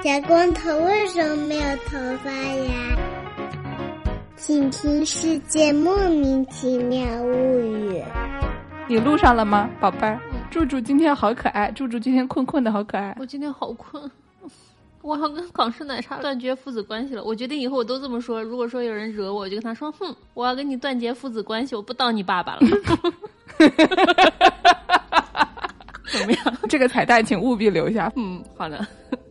小光头为什么没有头发呀？请听《世界莫名其妙物语》。你录上了吗，宝贝儿？柱柱今天好可爱，柱柱今天困困的好可爱。我今天好困，我要跟港式奶茶断绝父子关系了。我决定以后我都这么说。如果说有人惹我，我就跟他说：“哼，我要跟你断绝父子关系，我不当你爸爸了。”怎么样？这个彩蛋请务必留下。嗯，好的。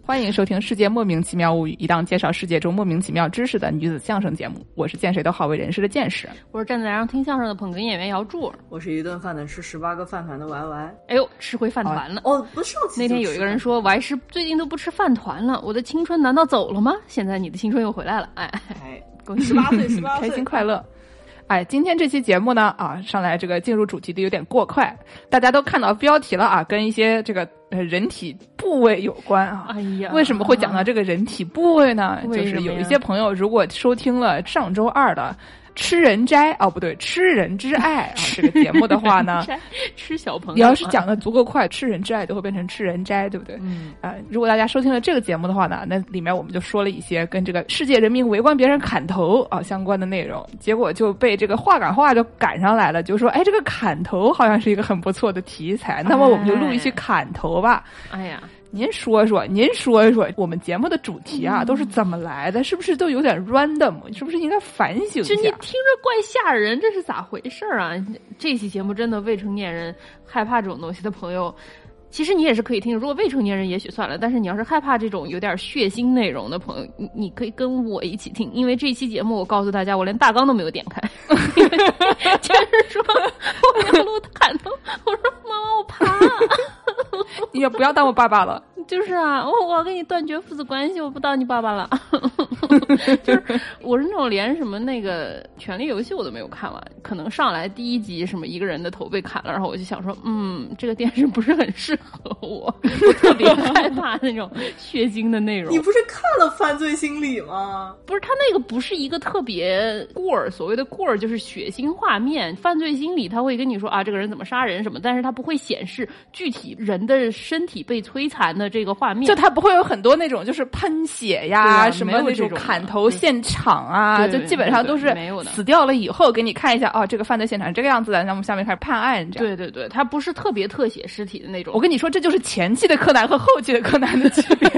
欢迎收听《世界莫名其妙物语》，一档介绍世界中莫名其妙知识的女子相声节目。我是见谁都好为人师的见识，我是站在台上听相声的捧哏演员姚柱，我是一顿饭能吃十八个饭团的 Y Y。哎呦，吃回饭团了！哦，不是那天有一个人说，Y 师最近都不吃饭团了，我的青春难道走了吗？现在你的青春又回来了，哎哎，恭喜十八岁，十八岁，开心快乐。哎，今天这期节目呢，啊，上来这个进入主题的有点过快，大家都看到标题了啊，跟一些这个人体部位有关啊。哎呀，为什么会讲到这个人体部位呢？就是有一些朋友如果收听了上周二的。吃人斋哦，不对，吃人之爱啊，这个节目的话呢，吃小朋友，你要是讲的足够快，吃人之爱就会变成吃人斋，对不对？嗯啊，如果大家收听了这个节目的话呢，那里面我们就说了一些跟这个世界人民围观别人砍头啊相关的内容，结果就被这个话赶话就赶上来了，就说哎，这个砍头好像是一个很不错的题材，那么我们就录一期砍头吧。哎呀。您说说，您说一说，我们节目的主题啊，都是怎么来的？是不是都有点 random？是不是应该反省一下？就你听着怪吓人，这是咋回事儿啊？这期节目真的未成年人害怕这种东西的朋友。其实你也是可以听，如果未成年人也许算了，但是你要是害怕这种有点血腥内容的朋友，你你可以跟我一起听，因为这期节目我告诉大家，我连大纲都没有点开，就是说我要录砍头，我说妈妈我怕，你也不要当我爸爸了。就是啊，我我要跟你断绝父子关系，我不当你爸爸了。就是我是那种连什么那个《权力游戏》我都没有看完，可能上来第一集什么一个人的头被砍了，然后我就想说，嗯，这个电视不是很适合我，我特别害怕那种血腥的内容。你不是看了《犯罪心理》吗？不是，他那个不是一个特别过儿，所谓的过儿就是血腥画面。《犯罪心理》他会跟你说啊，这个人怎么杀人什么，但是他不会显示具体人的身体被摧残的。这个画面，就他不会有很多那种就是喷血呀，什么那种砍头现场啊，就基本上都是死掉了以后给你看一下，哦，这个犯罪现场这个样子的，那么下面开始判案这样。对对对，他不是特别特写尸体的那种。我跟你说，这就是前期的柯南和后期的柯南的区别。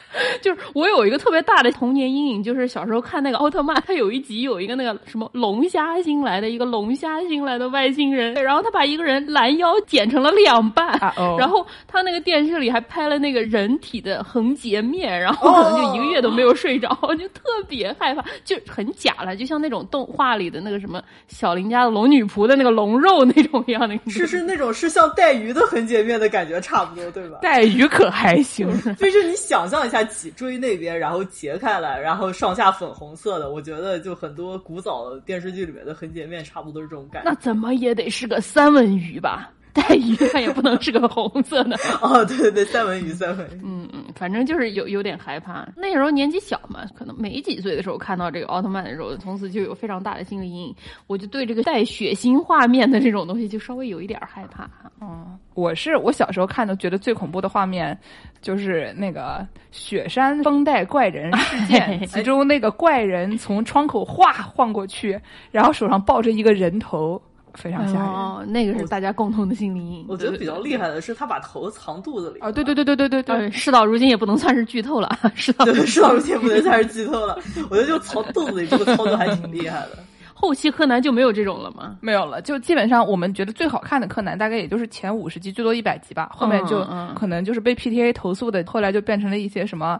就是我有一个特别大的童年阴影，就是小时候看那个奥特曼，他有一集有一个那个什么龙虾星来的一个龙虾星来的外星人，然后他把一个人拦腰剪成了两半，然后他那个电视里还拍了那个人体的横截面，然后可能就一个月都没有睡着，就特别害怕，就很假了，就像那种动画里的那个什么小林家的龙女仆的那个龙肉那种一样的，是 是那种是像带鱼的横截面的感觉差不多，对吧？带鱼可还行，就是你想象下。脊椎那边，然后截开来，然后上下粉红色的，我觉得就很多古早电视剧里面的横截面差不多是这种感觉。那怎么也得是个三文鱼吧？带鱼 它也不能是个红色的。哦，对对对，三文鱼，三文鱼。嗯嗯，反正就是有有点害怕。那时候年纪小嘛，可能没几岁的时候看到这个奥特曼的时候，从此就有非常大的心理阴影。我就对这个带血腥画面的这种东西就稍微有一点害怕。嗯，我是我小时候看的，觉得最恐怖的画面就是那个雪山风带怪人事 件，其中那个怪人从窗口哗晃过去，然后手上抱着一个人头。非常吓人，哦，那个是大家共同的心理阴影。我觉得比较厉害的是他把头藏肚子里啊！对对对对对对对，事到如今也不能算是剧透了，事到事到如今也不能算是剧透了。我觉得就藏肚子里这个操作还挺厉害的。后期柯南就没有这种了吗？没有了，就基本上我们觉得最好看的柯南大概也就是前五十集，最多一百集吧，后面就可能就是被 PTA 投诉的，后来就变成了一些什么。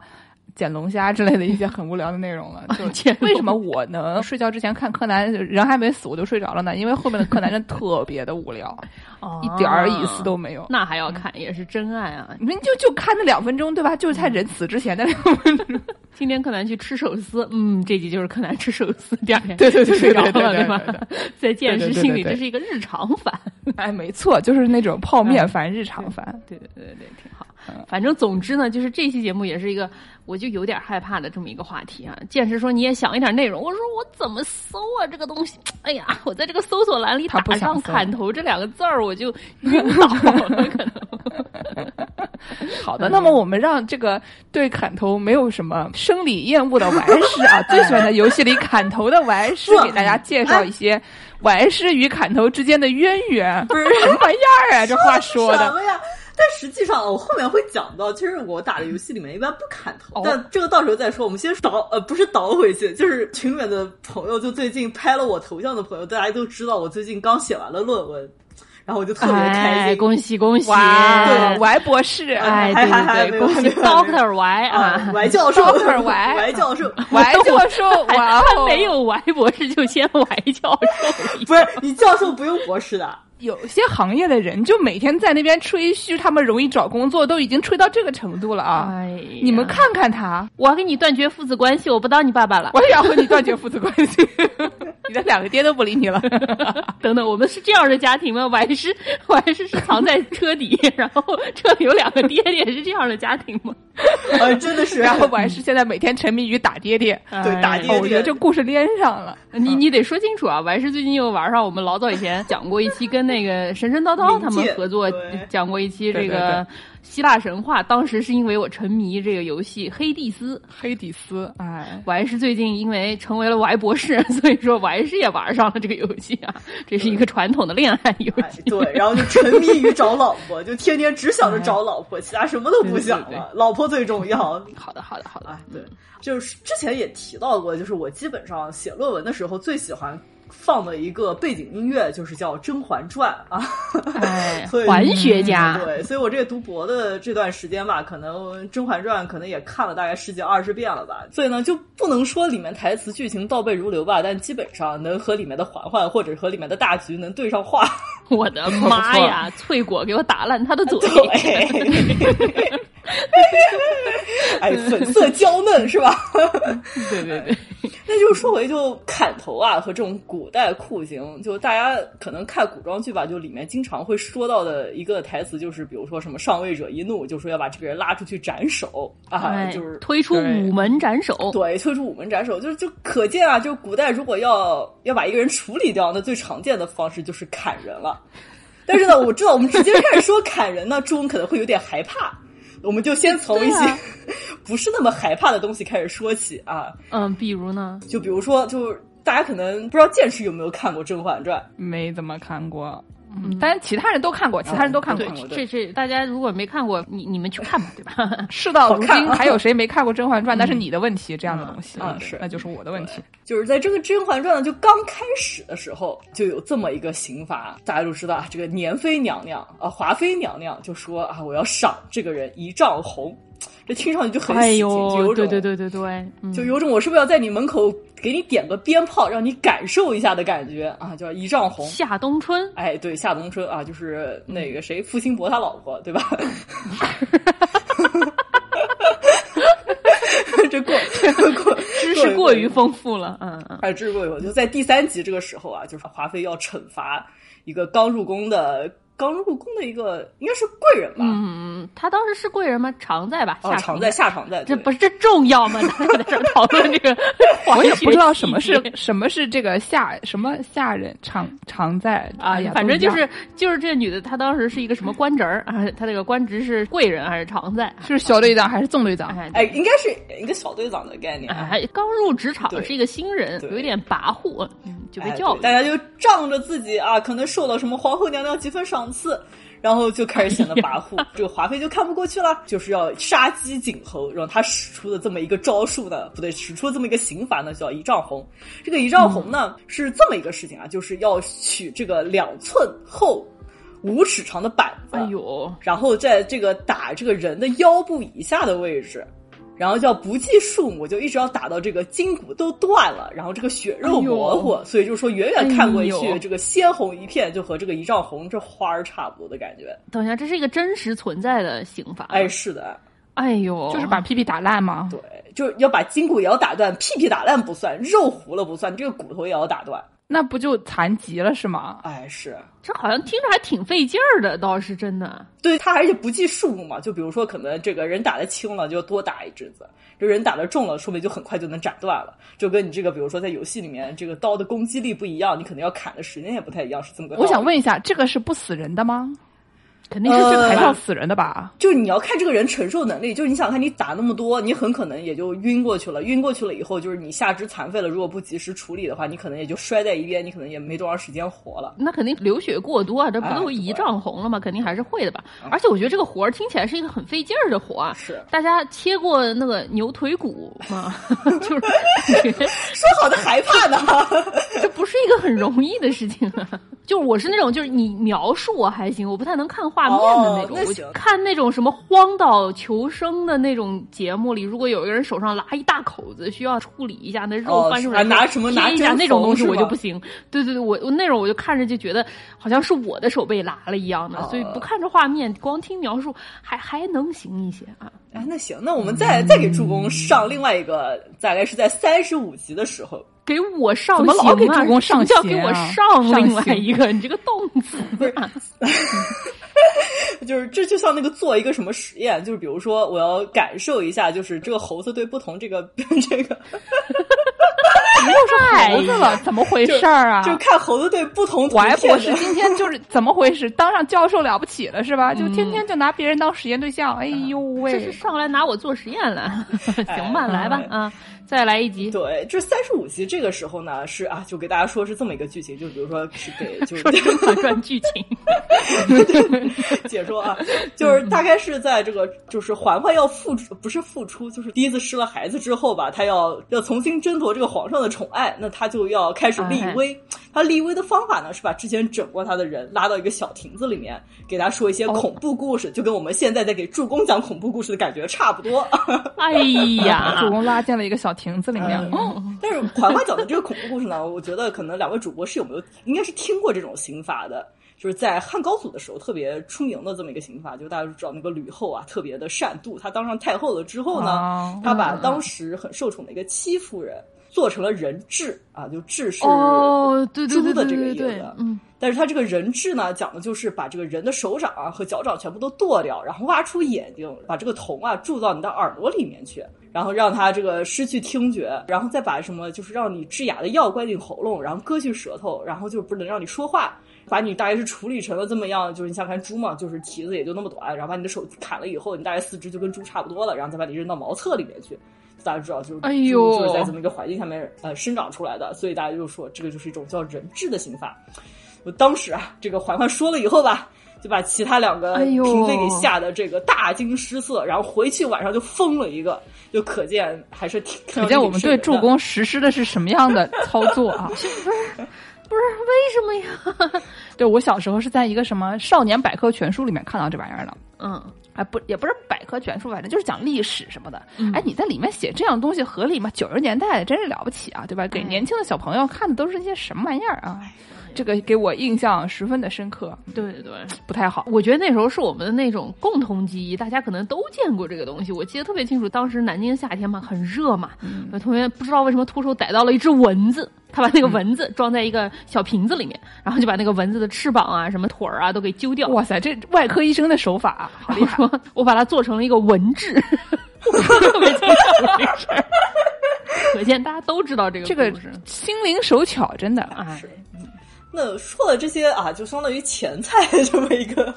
捡龙虾之类的一些很无聊的内容了。就为什么我能睡觉之前看柯南，人还没死我就睡着了呢？因为后面的柯南真特别的无聊，一点儿意思都没有。那还要看，也是真爱啊！你们就就看那两分钟，对吧？就是在人死之前的两分钟。今天柯南去吃寿司，嗯，这集就是柯南吃寿司，第二天对对对睡着了，对吧？在见识心里，这是一个日常饭。哎，没错，就是那种泡面饭、日常饭。对对对对，挺好。反正总之呢，就是这期节目也是一个，我就就有点害怕的这么一个话题啊。剑士说你也想一点内容，我说我怎么搜啊这个东西？哎呀，我在这个搜索栏里打上“砍头”这两个字儿，我就晕倒了，可能。好的，那么我们让这个对砍头没有什么生理厌恶的玩师啊，最喜欢在游戏里砍头的玩师，给大家介绍一些玩师与砍头之间的渊源。不是什么样啊？这话说的。但实际上，我后面会讲到，其实我打的游戏里面一般不砍头，但这个到时候再说。我们先倒，呃，不是倒回去，就是群里面的朋友，就最近拍了我头像的朋友，大家都知道我最近刚写完了论文，然后我就特别开心，恭喜恭喜，对，Y 博士，哎，对对 对，恭喜 Doctor Y 啊，Y 教授，Doctor Y，Y 教授，Y 教授，哇，他没有 Y 博士就先 Y 教授，不是你教授不用博士的。有些行业的人就每天在那边吹嘘他们容易找工作，都已经吹到这个程度了啊！哎，你们看看他，我要跟你断绝父子关系，我不当你爸爸了。我也要和你断绝父子关系，你的两个爹都不理你了。等等，我们是这样的家庭吗？我还是我还是是藏在车底，然后车里有两个爹爹，是这样的家庭吗？呃，真的是。然后我还是现在每天沉迷于打爹爹，对打爹爹。我觉得这故事连上了。你你得说清楚啊！我还是最近又玩上我们老早以前讲过一期跟。那个神神叨叨他们合作讲过一期这个希腊神话，当时是因为我沉迷这个游戏《黑蒂斯》。黑蒂斯，哎，我还是最近因为成为了我爱博士，所以说我还是也玩上了这个游戏啊。这是一个传统的恋爱游戏。对，然后就沉迷于找老婆，就天天只想着找老婆，其他什么都不想了，老婆最重要。好的，好的，好的。对，就是之前也提到过，就是我基本上写论文的时候最喜欢。放的一个背景音乐就是叫《甄嬛传》啊，环学家对，所以我这个读博的这段时间吧，可能《甄嬛传》可能也看了大概十几二十遍了吧，所以呢就不能说里面台词剧情倒背如流吧，但基本上能和里面的嬛嬛或者和里面的大局能对上话。我的妈呀！翠果给我打烂他的嘴。哎，粉色娇嫩是吧？对对对，那就说回就砍头啊和这种古代酷刑，就大家可能看古装剧吧，就里面经常会说到的一个台词，就是比如说什么上位者一怒，就说要把这个人拉出去斩首啊，就是推出午门斩首。对，推出午门斩首，就是就可见啊，就古代如果要要把一个人处理掉，那最常见的方式就是砍人了。但是呢，我知道我们直接开始说砍人呢，朱文可能会有点害怕。我们就先从一些 不是那么害怕的东西开始说起啊。嗯，比如呢？就比如说，就大家可能不知道剑士有没有看过《甄嬛传》？没怎么看过。嗯，但是其他人都看过，其他人都看过。这这大家如果没看过，你你们去看吧，对吧？事到如今，还有谁没看过《甄嬛传》？那是你的问题，这样的东西啊，是，那就是我的问题。就是在这个《甄嬛传》呢就刚开始的时候，就有这么一个刑罚，大家都知道啊，这个年妃娘娘啊，华妃娘娘就说啊，我要赏这个人一丈红。这听上去就很喜庆，就有种对对对对对，就有种我是不是要在你门口给你点个鞭炮，让你感受一下的感觉啊？叫一丈红。夏冬春，哎，对，夏冬春啊，就是那个谁，付辛博他老婆，对吧？这过过 知识过于丰富了，嗯嗯，哎，知识过于丰富，就在第三集这个时候啊，就是华妃要惩罚一个刚入宫的。刚入宫的一个应该是贵人吧？嗯嗯，他当时是贵人吗？常在吧？哦，常在下常在，这不是这重要吗？在这讨论这个，我也不知道什么是什么是这个下什么下人常常在啊，反正就是就是这女的，她当时是一个什么官职儿啊？她这个官职是贵人还是常在？是小队长还是纵队长？哎，应该是一个小队长的概念。哎刚入职场，是一个新人，有点跋扈，就被叫大家就仗着自己啊，可能受到什么皇后娘娘几分赏。次，然后就开始显得跋扈，这个华妃就看不过去了，就是要杀鸡儆猴，然后他使出的这么一个招数呢，不对，使出这么一个刑罚呢，叫一丈红。这个一丈红呢，是这么一个事情啊，就是要取这个两寸厚、五尺长的板子，哎呦，然后在这个打这个人的腰部以下的位置。然后叫不计数目，就一直要打到这个筋骨都断了，然后这个血肉模糊，所以就是说远远看过去，这个鲜红一片，就和这个一丈红这花儿差不多的感觉。等一下，这是一个真实存在的刑法。哎，是的。哎呦，就是把屁屁打烂吗？对，就是要把筋骨也要打断，屁屁打烂不算，肉糊了不算，这个骨头也要打断。那不就残疾了是吗？哎，是，这好像听着还挺费劲儿的，倒是真的。对他而且不计数目嘛，就比如说可能这个人打的轻了，就多打一阵子；这人打的重了，说不定就很快就能斩断了。就跟你这个，比如说在游戏里面，这个刀的攻击力不一样，你可能要砍的时间也不太一样，是这么个。我想问一下，这个是不死人的吗？肯定是这个还要死人的吧？就是你要看这个人承受能力，就是你想看你打那么多，你很可能也就晕过去了。晕过去了以后，就是你下肢残废了，如果不及时处理的话，你可能也就摔在一边，你可能也没多长时间活了。那肯定流血过多啊，这不都一丈红了吗？肯定还是会的吧。而且我觉得这个活儿听起来是一个很费劲儿的活啊。是，大家切过那个牛腿骨吗？就是说好的害怕呢，这不是一个很容易的事情啊。就我是那种，就是你描述我还行，我不太能看画面的那种。我看那种什么荒岛求生的那种节目里，如果有一个人手上拉一大口子，需要处理一下，那肉翻出来拿什么拿一下那种东西，我就不行。对对对，我我那种我就看着就觉得好像是我的手被拉了一样的，所以不看着画面，光听描述还还能行一些啊。哎，那行，那我们再再给助攻上另外一个，大概是在三十五集的时候。给我上，怎么老给主公上叫给我上另外一个？你这个动词不是，就是这就像那个做一个什么实验，就是比如说我要感受一下，就是这个猴子对不同这个 这个，又是猴子了，怎么回事儿啊？就看猴子对不同。怀博士今天就是怎么回事？当上教授了不起了是吧？就天天就拿别人当实验对象。哎呦喂，这是上来拿我做实验了？行吧，来吧啊。再来一集，对，这三十五集这个时候呢，是啊，就给大家说是这么一个剧情，就比如说 是给就是《甄嬛传》剧情。解说啊，就是大概是在这个就是嬛嬛要复出，不是复出，就是第一次失了孩子之后吧，她要要重新争夺这个皇上的宠爱，那她就要开始立威。她立威的方法呢，是把之前整过他的人拉到一个小亭子里面，给他说一些恐怖故事，就跟我们现在在给助攻讲恐怖故事的感觉差不多。哎呀，助攻拉进了一个小。亭子里面，但是嬛嬛讲的这个恐怖故事呢，我觉得可能两位主播是有没有，应该是听过这种刑法的，就是在汉高祖的时候特别出名的这么一个刑法，就大家都知道那个吕后啊特别的善妒，她当上太后了之后呢，她把当时很受宠的一个戚夫人做成了人质啊，就质是猪的这个意思，嗯。但是他这个人质呢，讲的就是把这个人的手掌啊和脚掌全部都剁掉，然后挖出眼睛，把这个铜啊注到你的耳朵里面去，然后让他这个失去听觉，然后再把什么就是让你治哑的药灌进喉咙，然后割去舌头，然后就不能让你说话，把你大概是处理成了这么样，就是你想看猪嘛，就是蹄子也就那么短，然后把你的手砍了以后，你大概四肢就跟猪差不多了，然后再把你扔到茅厕里面去，大家知道就是猪就是在这么一个环境下面呃生长出来的，所以大家就说这个就是一种叫人质的刑法。我当时啊，这个嬛嬛说了以后吧，就把其他两个嫔妃给吓得这个大惊失色，然后回去晚上就疯了一个，就可见还是挺可见我们对助攻实施的是什么样的操作啊？不是不是为什么呀？对我小时候是在一个什么少年百科全书里面看到这玩意儿的，嗯，哎不也不是百科全书，反正就是讲历史什么的。哎，你在里面写这样东西合理吗？九十年代真是了不起啊，对吧？给年轻的小朋友看的都是一些什么玩意儿啊？这个给我印象十分的深刻，对对对，不太好。我觉得那时候是我们的那种共同记忆，大家可能都见过这个东西。我记得特别清楚，当时南京夏天嘛，很热嘛，有同学不知道为什么徒手逮到了一只蚊子，他把那个蚊子装在一个小瓶子里面，然后就把那个蚊子的翅膀啊、什么腿儿啊都给揪掉。哇塞，这外科医生的手法好厉害！我把它做成了一个蚊治，特别清楚这事儿。可见大家都知道这个这个心灵手巧，真的啊。那说了这些啊，就相当于前菜 这么一个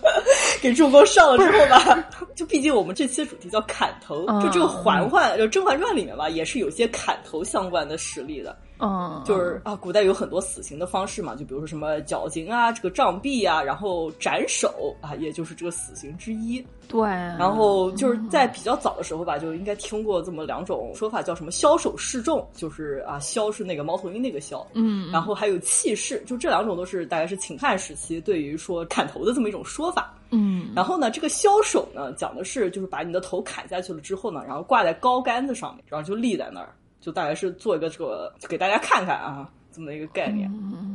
给助攻上了之后吧，就毕竟我们这期的主题叫砍头，就这个嬛嬛就《甄嬛传》里面吧，也是有些砍头相关的实例的。嗯，就是啊，古代有很多死刑的方式嘛，就比如说什么绞刑啊，这个杖毙啊，然后斩首啊，也就是这个死刑之一。对，然后就是在比较早的时候吧，就应该听过这么两种说法，叫什么枭首示众，就是啊，枭是那个猫头鹰那个枭，嗯，然后还有气势，就这两种都是大概是秦汉时期对于说砍头的这么一种说法。嗯，然后呢，这个枭首呢，讲的是就是把你的头砍下去了之后呢，然后挂在高杆子上面，然后就立在那儿。就大概是做一个这个，给大家看看啊，这么一个概念。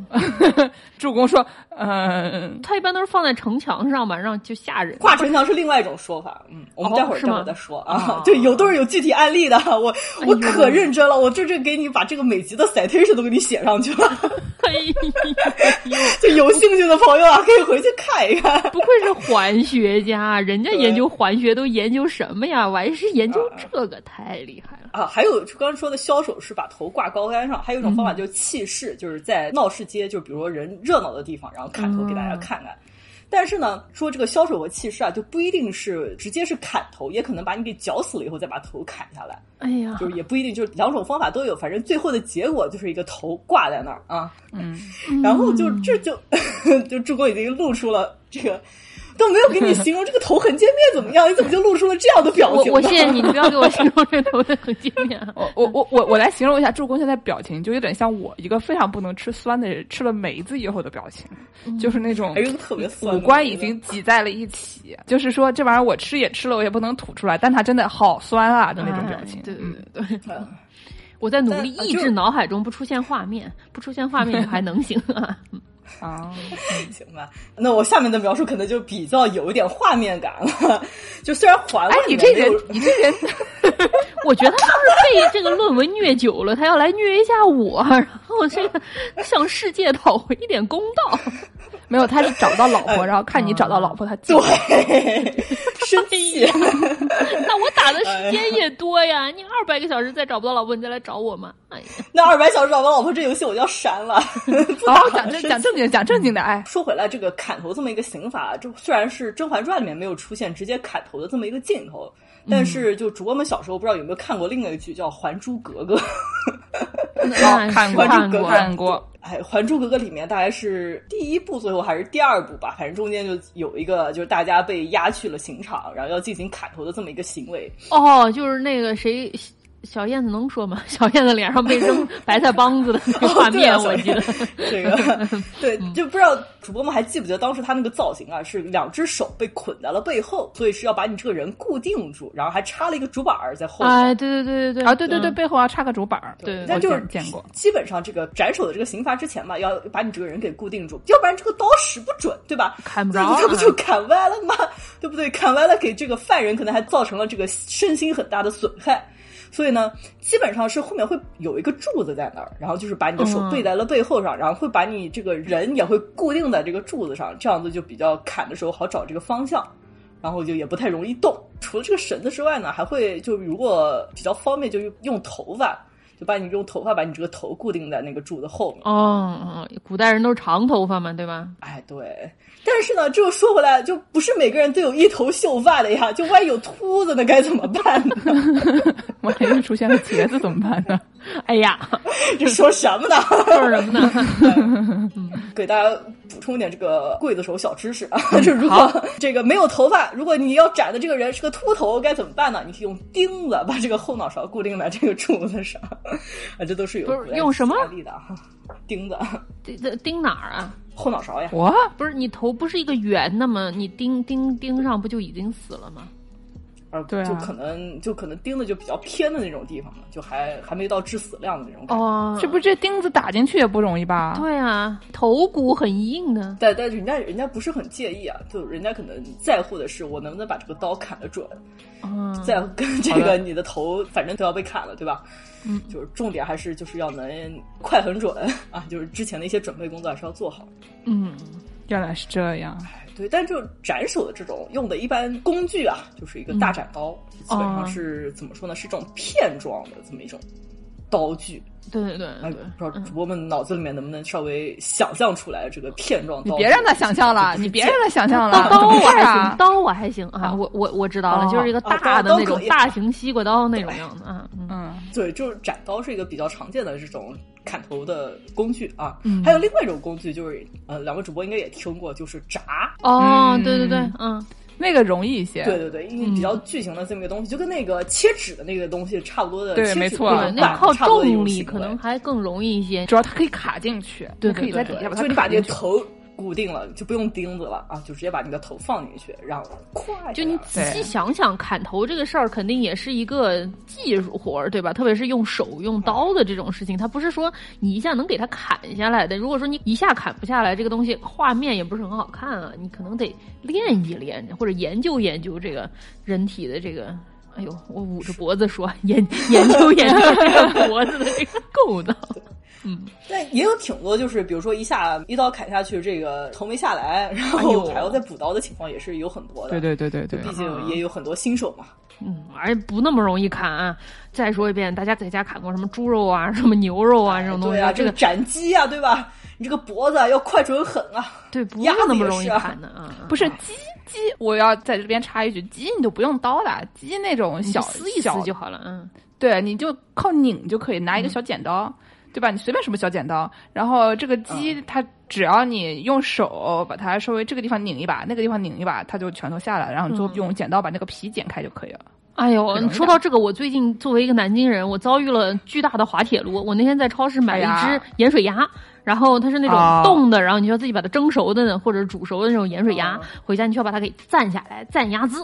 助攻说，嗯，他一般都是放在城墙上嘛，让就吓人。挂城墙是另外一种说法，嗯，我们待会儿待会儿再说啊。对，有都是有具体案例的，我我可认真了，我这这给你把这个每集的 citation 都给你写上去了。就有兴趣的朋友啊，可以回去看一看。不愧是环学家，人家研究环学都研究什么呀？我还是研究这个，太厉害了啊！还有刚刚说的枭首是把头挂高杆上，还有一种方法就是气势，就是在闹市街，就比如说人热闹的地方，然后砍头给大家看看。但是呢，说这个枭首和气势啊，就不一定是直接是砍头，也可能把你给绞死了以后再把头砍下来。哎呀，就是也不一定，就是两种方法都有，反正最后的结果就是一个头挂在那儿啊。嗯，然后就这就 就助攻已经露出了这个。都没有给你形容这个头横截面怎么样，你怎么就露出了这样的表情？我我谢谢你，你不要给我形容这头的横截面。我我我我我来形容一下助攻现在表情，就有点像我一个非常不能吃酸的人吃了梅子以后的表情，就是那种特别酸，五官已经挤在了一起。就是说这玩意儿我吃也吃了，我也不能吐出来，但它真的好酸啊的那种表情。对对对对，我在努力抑制脑海中不出现画面，不出现画面还能行啊。啊，行吧，那我下面的描述可能就比较有一点画面感了。就虽然还哎，你这人，你这人，我觉得他是被这个论文虐久了，他要来虐一下我，然后这个向世界讨回一点公道。没有，他是找不到老婆，然后看你找到老婆，他对 生气。那我打的时间也多呀，你二百个小时再找不到老婆，你再来找我嘛？哎呀，那二百小时找不到老婆，这游戏我就要删了。好，讲正讲正经讲正经的。哎，说回来，这个砍头这么一个刑法，这虽然是《甄嬛传》里面没有出现直接砍头的这么一个镜头，但是就主播们小时候不知道有没有看过另外一个剧叫《还珠格格》。看过看过看过。哎，《还珠格格》里面大概是第一部最后还是第二部吧，反正中间就有一个就是大家被押去了刑场，然后要进行砍头的这么一个行为。哦，就是那个谁。小燕子能说吗？小燕子脸上被扔白菜帮子的那个画面，我记得 这个对，就不知道主播们还记不记得当时他那个造型啊，是两只手被捆在了背后，所以是要把你这个人固定住，然后还插了一个竹板儿在后面。哎，对对对对对啊，对对对，背后要插个竹板儿。对，那就是见过。基本上这个斩首的这个刑罚之前嘛，要把你这个人给固定住，要不然这个刀使不准，对吧？砍不着，这不就砍歪了吗？对不对？砍歪了，给这个犯人可能还造成了这个身心很大的损害。所以呢，基本上是后面会有一个柱子在那儿，然后就是把你的手背在了背后上，然后会把你这个人也会固定在这个柱子上，这样子就比较砍的时候好找这个方向，然后就也不太容易动。除了这个绳子之外呢，还会就如果比较方便，就用头发，就把你用头发把你这个头固定在那个柱子后面。哦，古代人都是长头发嘛，对吧？哎，对。但是呢，这又说回来，就不是每个人都有一头秀发的呀。就万一有秃子，那该怎么办呢？万一出现了茄子怎么办呢？哎呀，这说什么呢？说什么呢？给大家补充一点这个刽子手小知识啊，就如果这个没有头发，如果你要斩的这个人是个秃头，该怎么办呢？你可以用钉子把这个后脑勺固定在这个柱子上啊，这都是有不是用什么力的钉子？钉钉哪儿啊？后脑勺呀！我不是你头不是一个圆的吗？你钉钉钉上不就已经死了吗？啊，对，就可能就可能钉的就比较偏的那种地方嘛，就还还没到致死量的那种感觉。哦，这不这钉子打进去也不容易吧？对啊，头骨很硬的。但但人家人家不是很介意啊，就人家可能在乎的是我能不能把这个刀砍得准。嗯，在跟这个你的头反正都要被砍了，对吧？嗯，就是重点还是就是要能快很准 啊，就是之前的一些准备工作还是要做好。嗯，原来是这样。对，但就斩首的这种用的一般工具啊，就是一个大斩刀，基本上是怎么说呢？是这种片状的这么一种刀具。对对对，不知道主播们脑子里面能不能稍微想象出来这个片状刀？你别让他想象了，你别让他想象了。刀我还行，刀我还行啊，我我我知道了，就是一个大的那种大型西瓜刀那种样子啊。嗯，对，就是斩刀是一个比较常见的这种砍头的工具啊。还有另外一种工具，就是呃，两位主播应该也听过，就是铡。哦，对对对，嗯。那个容易一些，对对对，因为比较巨型的这么一个东西，就跟那个切纸的那个东西差不多的。对，没错，那靠重力可能还更容易一些，主要它可以卡进去，对，可以在底下把它。就你把这个头。固定了就不用钉子了啊，就直接把你的头放进去，让快。就你仔细想想，砍头这个事儿肯定也是一个技术活儿，对吧？特别是用手用刀的这种事情，它不是说你一下能给它砍下来的。如果说你一下砍不下来，这个东西画面也不是很好看啊。你可能得练一练，或者研究研究这个人体的这个。哎呦，我捂着脖子说研 研究研究这个脖子的这个构造。嗯，但也有挺多，就是比如说一下一刀砍下去，这个头没下来，然后还要再补刀的情况也是有很多的。对对对对对，毕竟也有很多新手嘛。嗯，而且不那么容易砍。啊再说一遍，大家在家砍过什么猪肉啊、什么牛肉啊这种东西啊？这个斩鸡啊，对吧？你这个脖子要快准狠啊！对，不是那么容易砍的啊。不是鸡鸡，我要在这边插一句，鸡你都不用刀的，鸡那种小撕一撕就好了。嗯，对，你就靠拧就可以，拿一个小剪刀，对吧？你随便什么小剪刀，然后这个鸡它只要你用手把它稍微这个地方拧一把，那个地方拧一把，它就全都下来，然后就用剪刀把那个皮剪开就可以了。哎呦，说到这个，我最近作为一个南京人，我遭遇了巨大的滑铁卢。我那天在超市买了一只盐水鸭，然后它是那种冻的，然后你需要自己把它蒸熟的或者煮熟的那种盐水鸭，回家你需要把它给蘸下来，蘸鸭汁。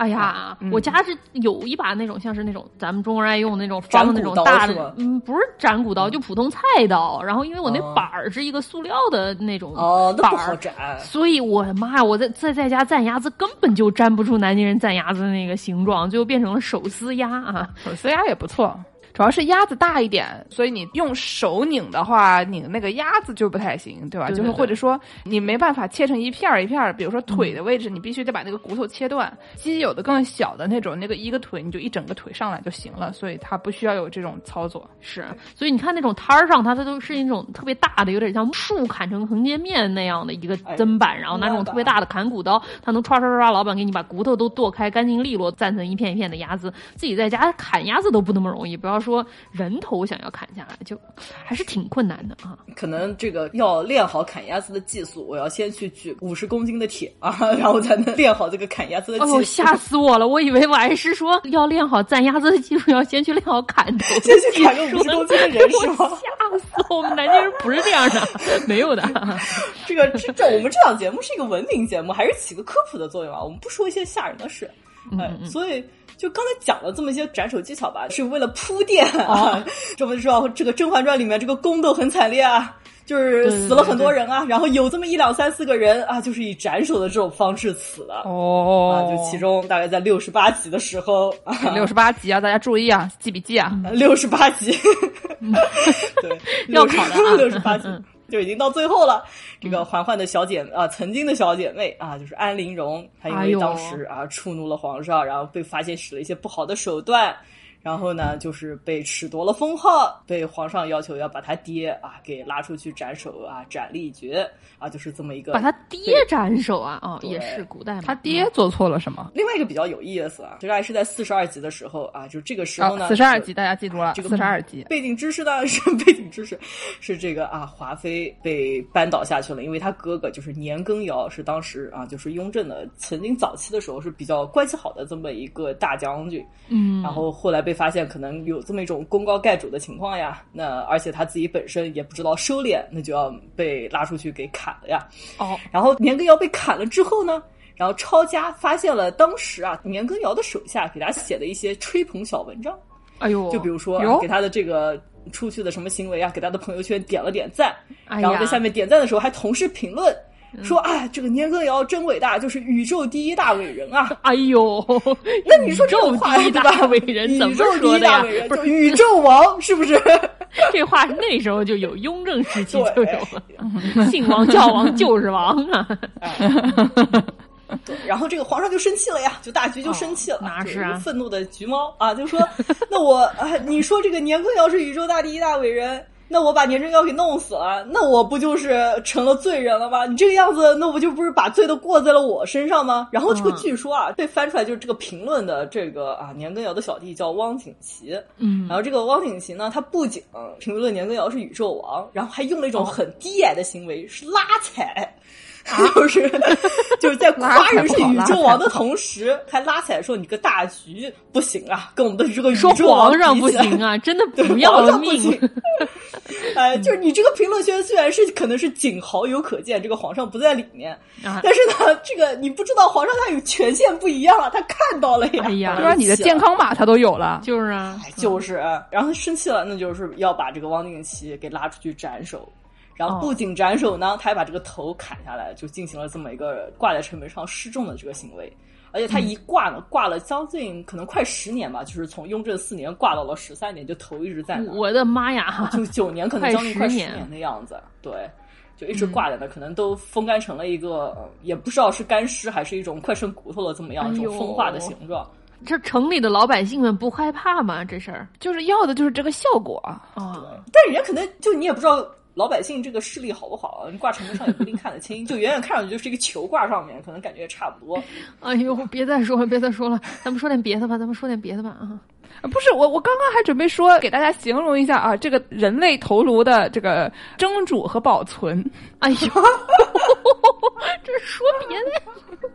哎呀，我家是有一把那种像是那种咱们中国人爱用的那种方的那种大的，嗯，不是斩骨刀，就普通菜刀。然后因为我那板儿是一个塑料的那种板儿，所以我的妈呀，我在在在家蘸鸭子根本就粘不住南京人蘸鸭子的那个形状，最后变成了手撕鸭啊，手撕鸭也不错。主要是鸭子大一点，所以你用手拧的话，拧那个鸭子就不太行，对吧？就是或者说你没办法切成一片儿一片儿，比如说腿的位置，你必须得把那个骨头切断。鸡有的更小的那种，那个一个腿你就一整个腿上来就行了，所以它不需要有这种操作。是，所以你看那种摊儿上，它它都是一种特别大的，有点像树砍成横截面那样的一个砧板，然后拿那种特别大的砍骨刀，它能唰唰唰，老板给你把骨头都剁开，干净利落，攒成一片一片的鸭子。自己在家砍鸭子都不那么容易，不要。说人头想要砍下来，就还是挺困难的啊。可能这个要练好砍鸭子的技术，我要先去举五十公斤的铁啊，然后才能练好这个砍鸭子的技术。吓死我了！我以为我还是说要练好蘸鸭子的技术，要先去练好砍头，先去砍个五十公斤的人是吗？吓死我们南京人不是这样的，没有的。这个这这，我们这档节目是一个文明节目，还是起个科普的作用啊？我们不说一些吓人的事，哎，所以。就刚才讲了这么一些斩首技巧吧，是为了铺垫啊。这不知道这个《甄嬛传》里面这个宫斗很惨烈啊，就是死了很多人啊。然后有这么一两三四个人啊，就是以斩首的这种方式死的。哦，啊，就其中大概在六十八集的时候，六十八集啊，大家注意啊，记笔记啊，六十八集，对，要考的六十八集。就已经到最后了。这个嬛嬛的小姐啊，曾经的小姐妹啊，就是安陵容，她因为当时啊触怒了皇上，然后被发现使了一些不好的手段。然后呢，就是被褫夺了封号，被皇上要求要把他爹啊给拉出去斩首啊，斩立决啊，就是这么一个把他爹斩首啊，哦，也是古代嘛他爹做错了什么？另外一个比较有意思啊，这个还是在四十二集的时候啊，就这个时候呢，四十二集大家记住了，这个四十二集背景知识呢是 背景知识，是这个啊，华妃被扳倒下去了，因为他哥哥就是年羹尧是当时啊，就是雍正的曾经早期的时候是比较关系好的这么一个大将军，嗯，然后后来被。被发现可能有这么一种功高盖主的情况呀，那而且他自己本身也不知道收敛，那就要被拉出去给砍了呀。哦，然后年羹尧被砍了之后呢，然后抄家发现了当时啊年羹尧的手下给他写的一些吹捧小文章。哎呦，就比如说给他的这个出去的什么行为啊，给他的朋友圈点了点赞，然后在下面点赞的时候还同时评论。说啊，这个年羹尧真伟大，就是宇宙第一大伟人啊！哎呦，那你说这种话第一大伟人怎么说的呀？不是宇宙王是不是？这话是那时候就有，雍正时期就有了。姓王叫王就是王啊！对，然后这个皇上就生气了呀，就大局就生气了，哪是啊？愤怒的橘猫啊，就说那我啊，你说这个年羹尧是宇宙大第一大伟人。那我把年羹尧给弄死了，那我不就是成了罪人了吗？你这个样子，那我就不是把罪都过在了我身上吗？然后这个据说啊，被翻出来就是这个评论的这个啊，年羹尧的小弟叫汪景祺，嗯，然后这个汪景祺呢，他不仅评论年羹尧是宇宙王，然后还用了一种很低矮的行为，是拉踩。就是就是在夸人是宇宙王的同时，还拉踩说你个大局不行啊，跟我们的这个宇宙王皇上不行啊，真的不要命。哎，就是你这个评论圈虽然是可能是仅好友可见，这个皇上不在里面，但是呢，这个你不知道皇上他有权限不一样啊，他看到了呀。哎呀，就说你的健康码他都有了，就是啊，就是，然后生气了，那就是要把这个汪定祺给拉出去斩首。然后不仅斩首呢，他还把这个头砍下来，就进行了这么一个挂在城门上示众的这个行为。而且他一挂呢，挂了将近可能快十年吧，就是从雍正四年挂到了十三年，就头一直在那。我的妈呀，就九年，可能将近快十年的样子，对，就一直挂在那，可能都风干成了一个，也不知道是干尸还是一种快成骨头了这么样一种风化的形状。这城里的老百姓们不害怕吗？这事儿就是要的就是这个效果啊！但人家可能就你也不知道。老百姓这个视力好不好？你挂城门上也不一定看得清，就远远看上去就是一个球挂上面，可能感觉也差不多。哎呦，别再说了，别再说了，咱们说点别的吧，咱们说点别的吧啊！不是我，我刚刚还准备说给大家形容一下啊，这个人类头颅的这个蒸煮和保存。哎呦，这说别的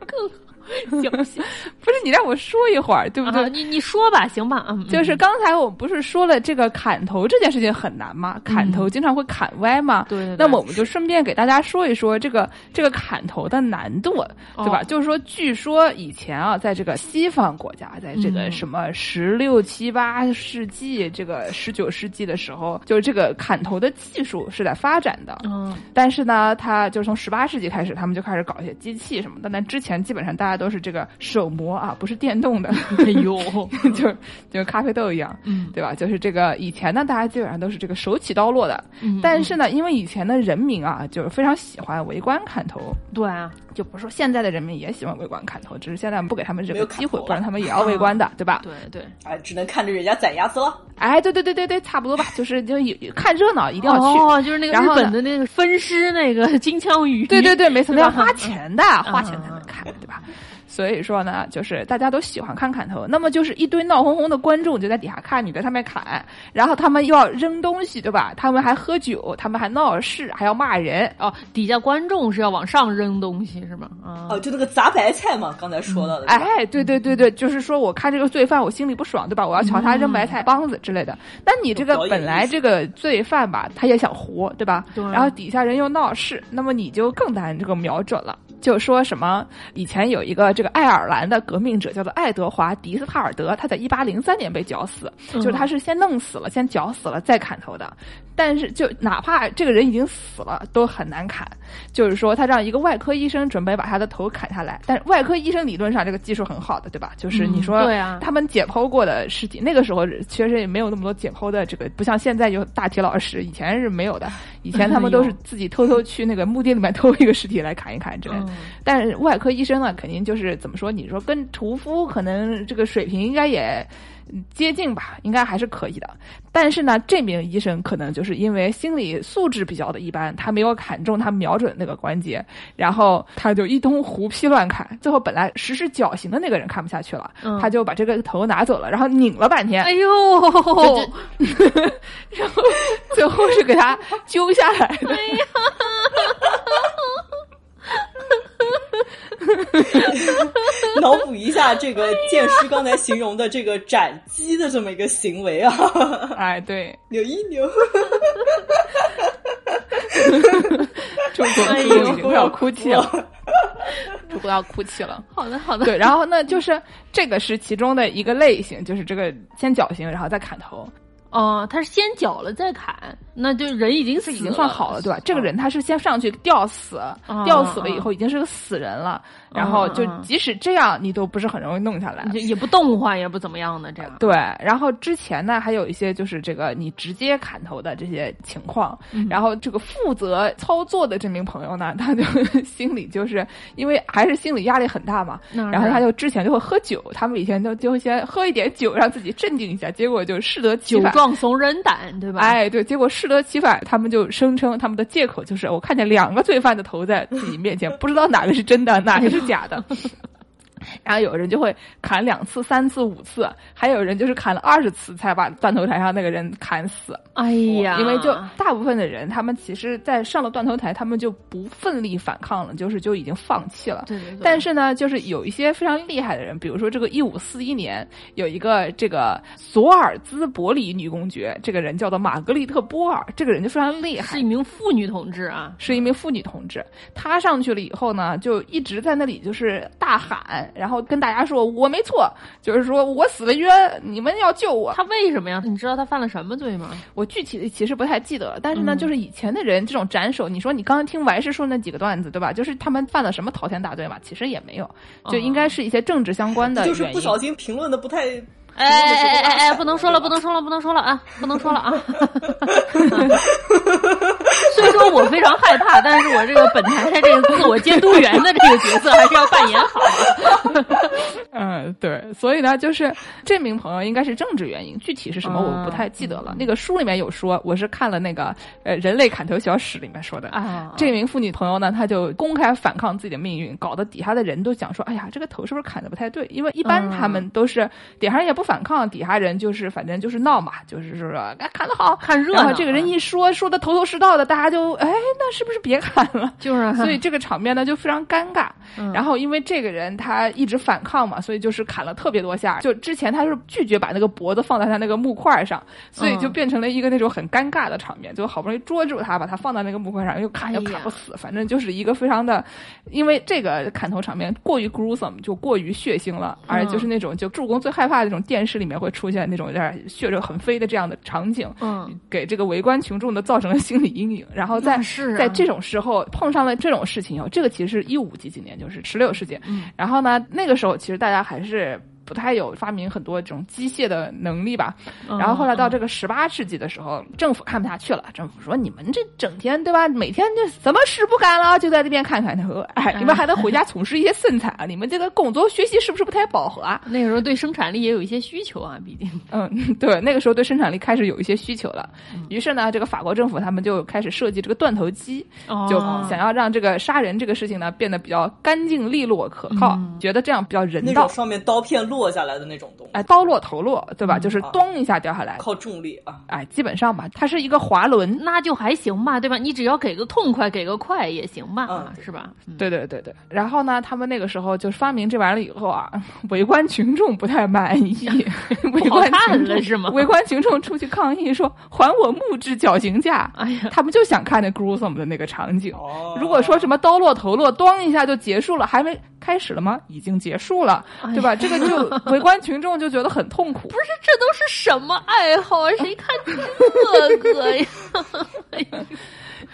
更。行行，不是你让我说一会儿，对不对？你你说吧，行吧，嗯，就是刚才我们不是说了这个砍头这件事情很难吗？砍头经常会砍歪吗？对，那我们就顺便给大家说一说这个这个砍头的难度，对吧？就是说，据说以前啊，在这个西方国家，在这个什么十六七八世纪，这个十九世纪的时候，就是这个砍头的技术是在发展的，嗯，但是呢，它就是从十八世纪开始，他们就开始搞一些机器什么的，但之前基本上大家。都是这个手磨啊，不是电动的。哎呦，就就咖啡豆一样，嗯，对吧？就是这个以前呢，大家基本上都是这个手起刀落的。但是呢，因为以前的人民啊，就是非常喜欢围观砍头。对啊，就不是说现在的人民也喜欢围观砍头，只是现在不给他们这个机会，不然他们也要围观的，对吧？对对，哎，只能看着人家宰鸭子了。哎，对对对对对，差不多吧，就是就看热闹，一定要去。哦，就是那个日本的那个分尸那个金枪鱼。对对对，没错，要花钱的，花钱才能看，对吧？所以说呢，就是大家都喜欢看砍头，那么就是一堆闹哄哄的观众就在底下看你在上面砍，然后他们又要扔东西，对吧？他们还喝酒，他们还闹事，还要骂人哦。底下观众是要往上扔东西是吗？啊，哦，就那个砸白菜嘛，刚才说到的。哎，对对对对，就是说我看这个罪犯，我心里不爽，对吧？我要朝他扔白菜帮子之类的。那你这个本来这个罪犯吧，他也想活，对吧？对。然后底下人又闹事，那么你就更难这个瞄准了。就说什么以前有一个这个爱尔兰的革命者叫做爱德华迪斯帕尔德，他在一八零三年被绞死，就是他是先弄死了，先绞死了再砍头的。但是就哪怕这个人已经死了，都很难砍。就是说他让一个外科医生准备把他的头砍下来，但是外科医生理论上这个技术很好的，对吧？就是你说对啊，他们解剖过的尸体，那个时候确实也没有那么多解剖的这个，不像现在有大体老师，以前是没有的。以前他们都是自己偷偷去那个墓地里面 偷一个尸体来砍一砍之类的。但是外科医生呢，肯定就是怎么说？你说跟屠夫可能这个水平应该也接近吧，应该还是可以的。但是呢，这名医生可能就是因为心理素质比较的一般，他没有砍中他瞄准那个关节，然后他就一通胡劈乱砍。最后本来实施绞刑的那个人看不下去了，他就把这个头拿走了，然后拧了半天。哎呦，然后最后是给他揪下来的。哎呀。脑补一下这个剑师刚才形容的这个斩鸡的这么一个行为啊！哎，对，扭一扭，主播已经要哭泣了，主播要哭泣了。好的，好的。对，然后呢，就是这个是其中的一个类型，就是这个先绞刑，然后再砍头。哦，他是先绞了再砍，那就人已经死已经算好了，对吧？这个人他是先上去吊死，吊死了以后已经是个死人了。然后就即使这样，你都不是很容易弄下来，也不动换，也不怎么样的这样。对，然后之前呢，还有一些就是这个你直接砍头的这些情况。然后这个负责操作的这名朋友呢，他就心里就是因为还是心理压力很大嘛，然后他就之前就会喝酒，他们以前都就会先喝一点酒让自己镇定一下，结果就适得其反，酒壮怂人胆，对吧？哎，对，结果适得其反，他们就声称他们的借口就是我看见两个罪犯的头在自己面前，不知道哪个是真的，哪个是。假的。然后有人就会砍两次、三次、五次，还有人就是砍了二十次才把断头台上那个人砍死。哎呀，因为就大部分的人，他们其实，在上了断头台，他们就不奋力反抗了，就是就已经放弃了。对对对。但是呢，就是有一些非常厉害的人，比如说这个一五四一年有一个这个索尔兹伯里女公爵，这个人叫做玛格丽特波尔，这个人就非常厉害，是一名妇女同志啊，是一名妇女同志。她上去了以后呢，就一直在那里就是大喊。然后跟大家说我没错，就是说我死了冤，你们要救我。他为什么呀？你知道他犯了什么罪吗？我具体的其实不太记得了，但是呢，就是以前的人这种斩首，你说你刚刚听完事说那几个段子对吧？就是他们犯了什么滔天大罪嘛？其实也没有，就应该是一些政治相关的，就是不小心评论的不太。哎哎哎哎！不能说了，不能说了，不能说了啊！不能说了啊！虽说我非常害怕，但是我这个本台的这个自我监督员的这个角色还是要扮演好。嗯，对，所以呢，就是这名朋友应该是政治原因，具体是什么我不太记得了。那个书里面有说，我是看了那个呃《人类砍头小史》里面说的啊。这名妇女朋友呢，她就公开反抗自己的命运，搞得底下的人都讲说：“哎呀，这个头是不是砍的不太对？”因为一般他们都是底下人也不。反抗底下人就是反正就是闹嘛，就是说哎砍得好，看热闹。这个人一说说的头头是道的，大家就哎那是不是别砍了？就是，所以这个场面呢就非常尴尬。然后因为这个人他一直反抗嘛，所以就是砍了特别多下。就之前他是拒绝把那个脖子放在他那个木块上，所以就变成了一个那种很尴尬的场面。就好不容易捉住他，把他放到那个木块上，又砍又砍不死，反正就是一个非常的，因为这个砍头场面过于 gruesome，就过于血腥了，而就是那种就助攻最害怕的那种电视里面会出现。那种有点血肉横飞的这样的场景，嗯，给这个围观群众的造成了心理阴影。然后在在这种时候碰上了这种事情以后，这个其实是一五几几年，就是十六世纪。然后呢，那个时候其实大家还是。不太有发明很多这种机械的能力吧，然后后来到这个十八世纪的时候，政府看不下去了，政府说你们这整天对吧，每天就什么事不干了，就在这边看看。头，哎，你们还能回家从事一些生产啊，你们这个工作学习是不是不太饱和啊？那个时候对生产力也有一些需求啊，毕竟，嗯，对，那个时候对生产力开始有一些需求了，于是呢，这个法国政府他们就开始设计这个断头机，就想要让这个杀人这个事情呢变得比较干净利落可靠，觉得这样比较人道，上面刀片落下来的那种东西。哎，刀落头落，对吧？就是咚一下掉下来，靠重力啊！哎，基本上吧，它是一个滑轮，那就还行吧，对吧？你只要给个痛快，给个快也行吧，是吧？对对对对。然后呢，他们那个时候就发明这玩意儿了以后啊，围观群众不太满意，围观群众是吗？围观群众出去抗议说：“还我木质绞刑架！”哎呀，他们就想看那 gruesome 的那个场景。如果说什么刀落头落，咚一下就结束了，还没开始了吗？已经结束了，对吧？这个就 围观群众就觉得很痛苦。不是，这都是什么爱好啊？谁看这个呀？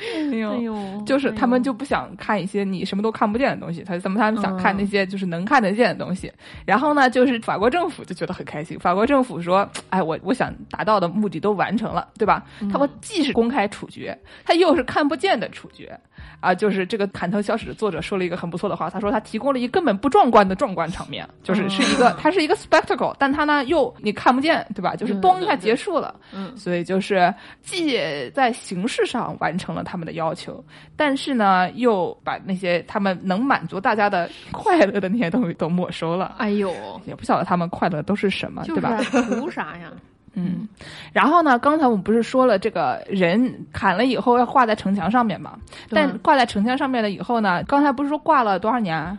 哎呦，就是他们就不想看一些你什么都看不见的东西，他怎么他们想看那些就是能看得见的东西。然后呢，就是法国政府就觉得很开心。法国政府说：“哎，我我想达到的目的都完成了，对吧？他们既是公开处决，他又是看不见的处决。”啊，就是这个《砍头小史》的作者说了一个很不错的话，他说他提供了一根本不壮观的壮观场面，就是是一个，它是一个 spectacle，但它呢又你看不见，对吧？就是咚一下结束了，嗯，所以就是既在形式上完成了他们的要求，但是呢又把那些他们能满足大家的 快乐的那些东西都没收了。哎呦，也不晓得他们快乐都是什么，对吧？图啥呀？嗯，然后呢？刚才我们不是说了，这个人砍了以后要挂在城墙上面嘛？但挂在城墙上面了以后呢？刚才不是说挂了多少年？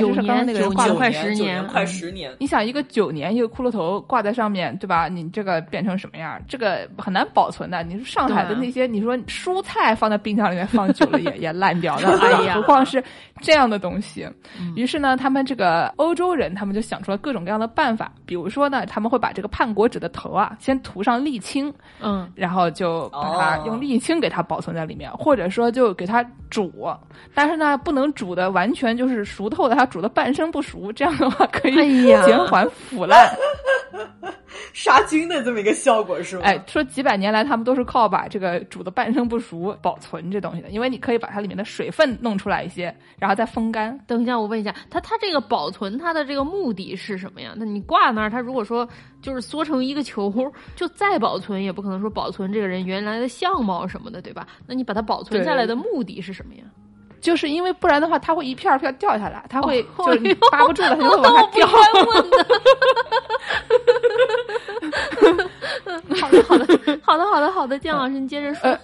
九年，那个人挂了快十年，快十年。你想一个九年一个骷髅头挂在上面，对吧？你这个变成什么样？这个很难保存的。你说上海的那些，你说蔬菜放在冰箱里面放久了也 也烂掉的，哎呀，何况是这样的东西。于是呢，他们这个欧洲人，他们就想出了各种各样的办法。比如说呢，他们会把这个叛国者的头啊，先涂上沥青，嗯，然后就把它用沥青给它保存在里面，或者说就给它煮，但是呢，不能煮的完全就是熟透的。煮的半生不熟，这样的话可以减缓腐烂、杀菌的这么一个效果，是吗？哎，说几百年来他们都是靠把这个煮的半生不熟保存这东西的，因为你可以把它里面的水分弄出来一些，然后再风干。等一下，我问一下，它它这个保存它的这个目的是什么呀？那你挂那儿，它如果说就是缩成一个球，就再保存也不可能说保存这个人原来的相貌什么的，对吧？那你把它保存下来的目的是什么呀？就是因为不然的话，它会一片片掉下来，它会就是你扒不住了，它就会往下掉。好的，好的，好的，好的，好的，姜老师，你接着说。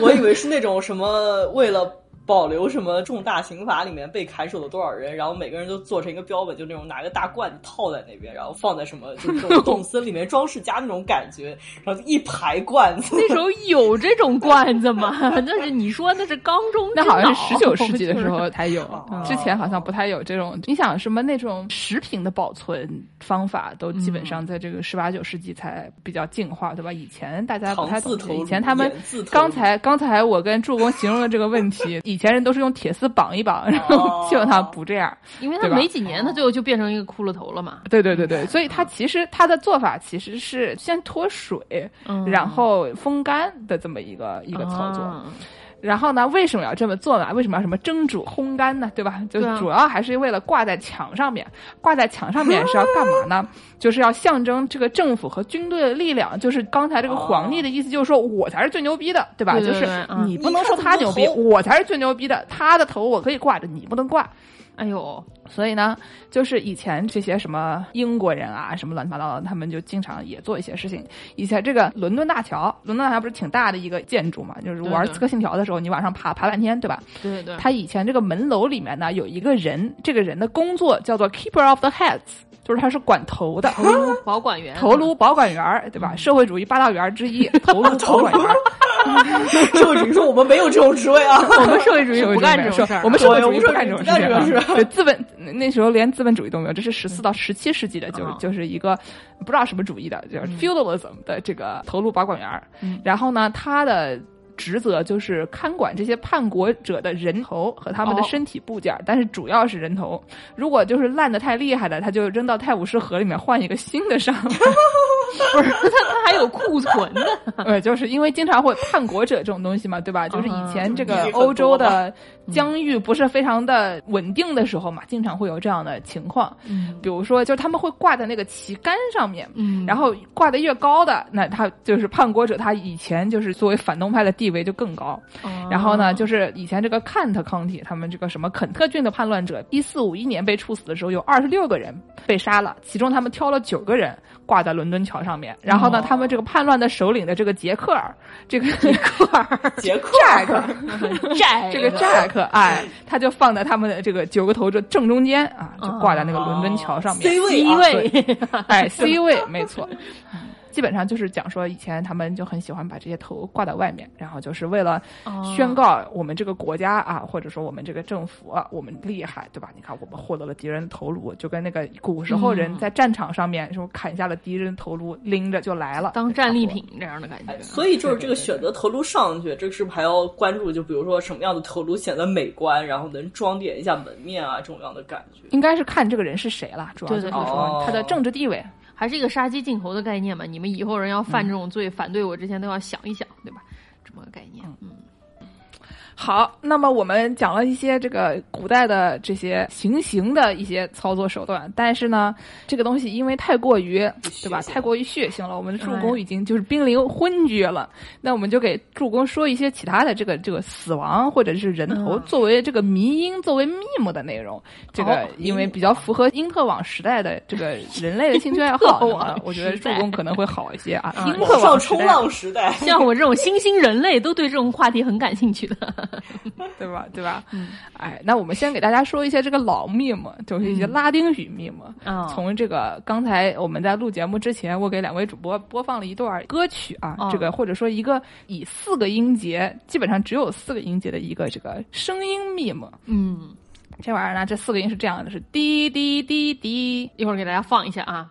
我以为是那种什么为了。保留什么重大刑罚里面被砍手的多少人，然后每个人都做成一个标本，就那种拿个大罐子套在那边，然后放在什么就是 动森里面装饰家那种感觉，然后一排罐子。那时候有这种罐子吗？那是你说那是缸中那好像是十九世纪的时候才有，之前好像不太有这种。你想什么那种食品的保存方法，都基本上在这个十八九世纪才比较进化，对吧？以前大家不太懂，以前他们刚才刚才我跟助攻形容的这个问题，以前人都是用铁丝绑一绑，然后希望它不这样，因为它没几年，它最后就变成一个骷髅头了嘛。对对对对，所以它其实它的做法其实是先脱水，然后风干的这么一个一个操作。然后呢？为什么要这么做呢？为什么要什么蒸煮烘干呢？对吧？就主要还是为了挂在墙上面。挂在墙上面是要干嘛呢？就是要象征这个政府和军队的力量。就是刚才这个皇帝的意思，就是说我才是最牛逼的，对吧？就是你不能说他牛逼，我才是最牛逼的。他的头我可以挂着，你不能挂。哎呦，所以呢，就是以前这些什么英国人啊，什么乱七八糟的，他们就经常也做一些事情。以前这个伦敦大桥，伦敦大桥不是挺大的一个建筑嘛？就是玩《刺客信条》的时候，你往上爬爬半天，对吧？对对对。他以前这个门楼里面呢，有一个人，这个人的工作叫做 Keeper of the Heads。就是他是管头的，头颅保管员，头颅保管员，对吧？社会主义八大员之一，头颅保管员。社会主义说我们没有这种职位啊，我们社会主义不干这种事儿，我们社会主义不干这种事儿。对，资本那时候连资本主义都没有，这是十四到十七世纪的，就是就是一个不知道什么主义的，就是 feudalism 的这个头颅保管员。然后呢，他的。职责就是看管这些叛国者的人头和他们的身体部件，但是主要是人头。如果就是烂的太厉害了，他就扔到泰晤士河里面换一个新的上。不是他，他还有库存呢。对，就是因为经常会叛国者这种东西嘛，对吧？就是以前这个欧洲的疆域不是非常的稳定的时候嘛，经常会有这样的情况。嗯，比如说，就他们会挂在那个旗杆上面，嗯，然后挂的越高的，那他就是叛国者，他以前就是作为反动派的地。位就更高，然后呢，就是以前这个坎特康体，他们这个什么肯特郡的叛乱者，一四五一年被处死的时候，有二十六个人被杀了，其中他们挑了九个人挂在伦敦桥上面，然后呢，他们这个叛乱的首领的这个杰克尔，这个 杰克尔，杰克，Jack，这个 Jack，哎，他就放在他们的这个九个头的正中间啊，就挂在那个伦敦桥上面，C 位，哎，C 位，没错。基本上就是讲说，以前他们就很喜欢把这些头挂在外面，然后就是为了宣告我们这个国家啊，或者说我们这个政府啊，我们厉害，对吧？你看，我们获得了敌人的头颅，就跟那个古时候人在战场上面，说砍下了敌人头颅，拎着就来了，当战利品这样的感觉。所以就是这个选择头颅上去，这个是不是还要关注？就比如说什么样的头颅显得美观，然后能装点一下门面啊，这种样的感觉。应该是看这个人是谁了，主要就是说他的政治地位。还是一个杀鸡儆猴的概念嘛？你们以后人要犯这种罪，反对我之前都要想一想，对吧？这么个概念，嗯。好，那么我们讲了一些这个古代的这些行刑的一些操作手段，但是呢，这个东西因为太过于对吧，太过于血腥了，我们的助攻已经就是濒临昏厥了。那我们就给助攻说一些其他的这个这个死亡或者是人头作为这个迷因作为 meme 的内容。这个因为比较符合因特网时代的这个人类的兴趣爱好，我觉得助攻可能会好一些啊。因特网冲浪时代，像我这种新兴人类都对这种话题很感兴趣的。对吧？对吧？嗯，哎，那我们先给大家说一些这个老 meme，就是一些拉丁语 meme。从这个刚才我们在录节目之前，我给两位主播播放了一段歌曲啊，这个或者说一个以四个音节，基本上只有四个音节的一个这个声音 meme。嗯，这玩意儿呢，这四个音是这样的：是滴滴滴滴。一会儿给大家放一下啊。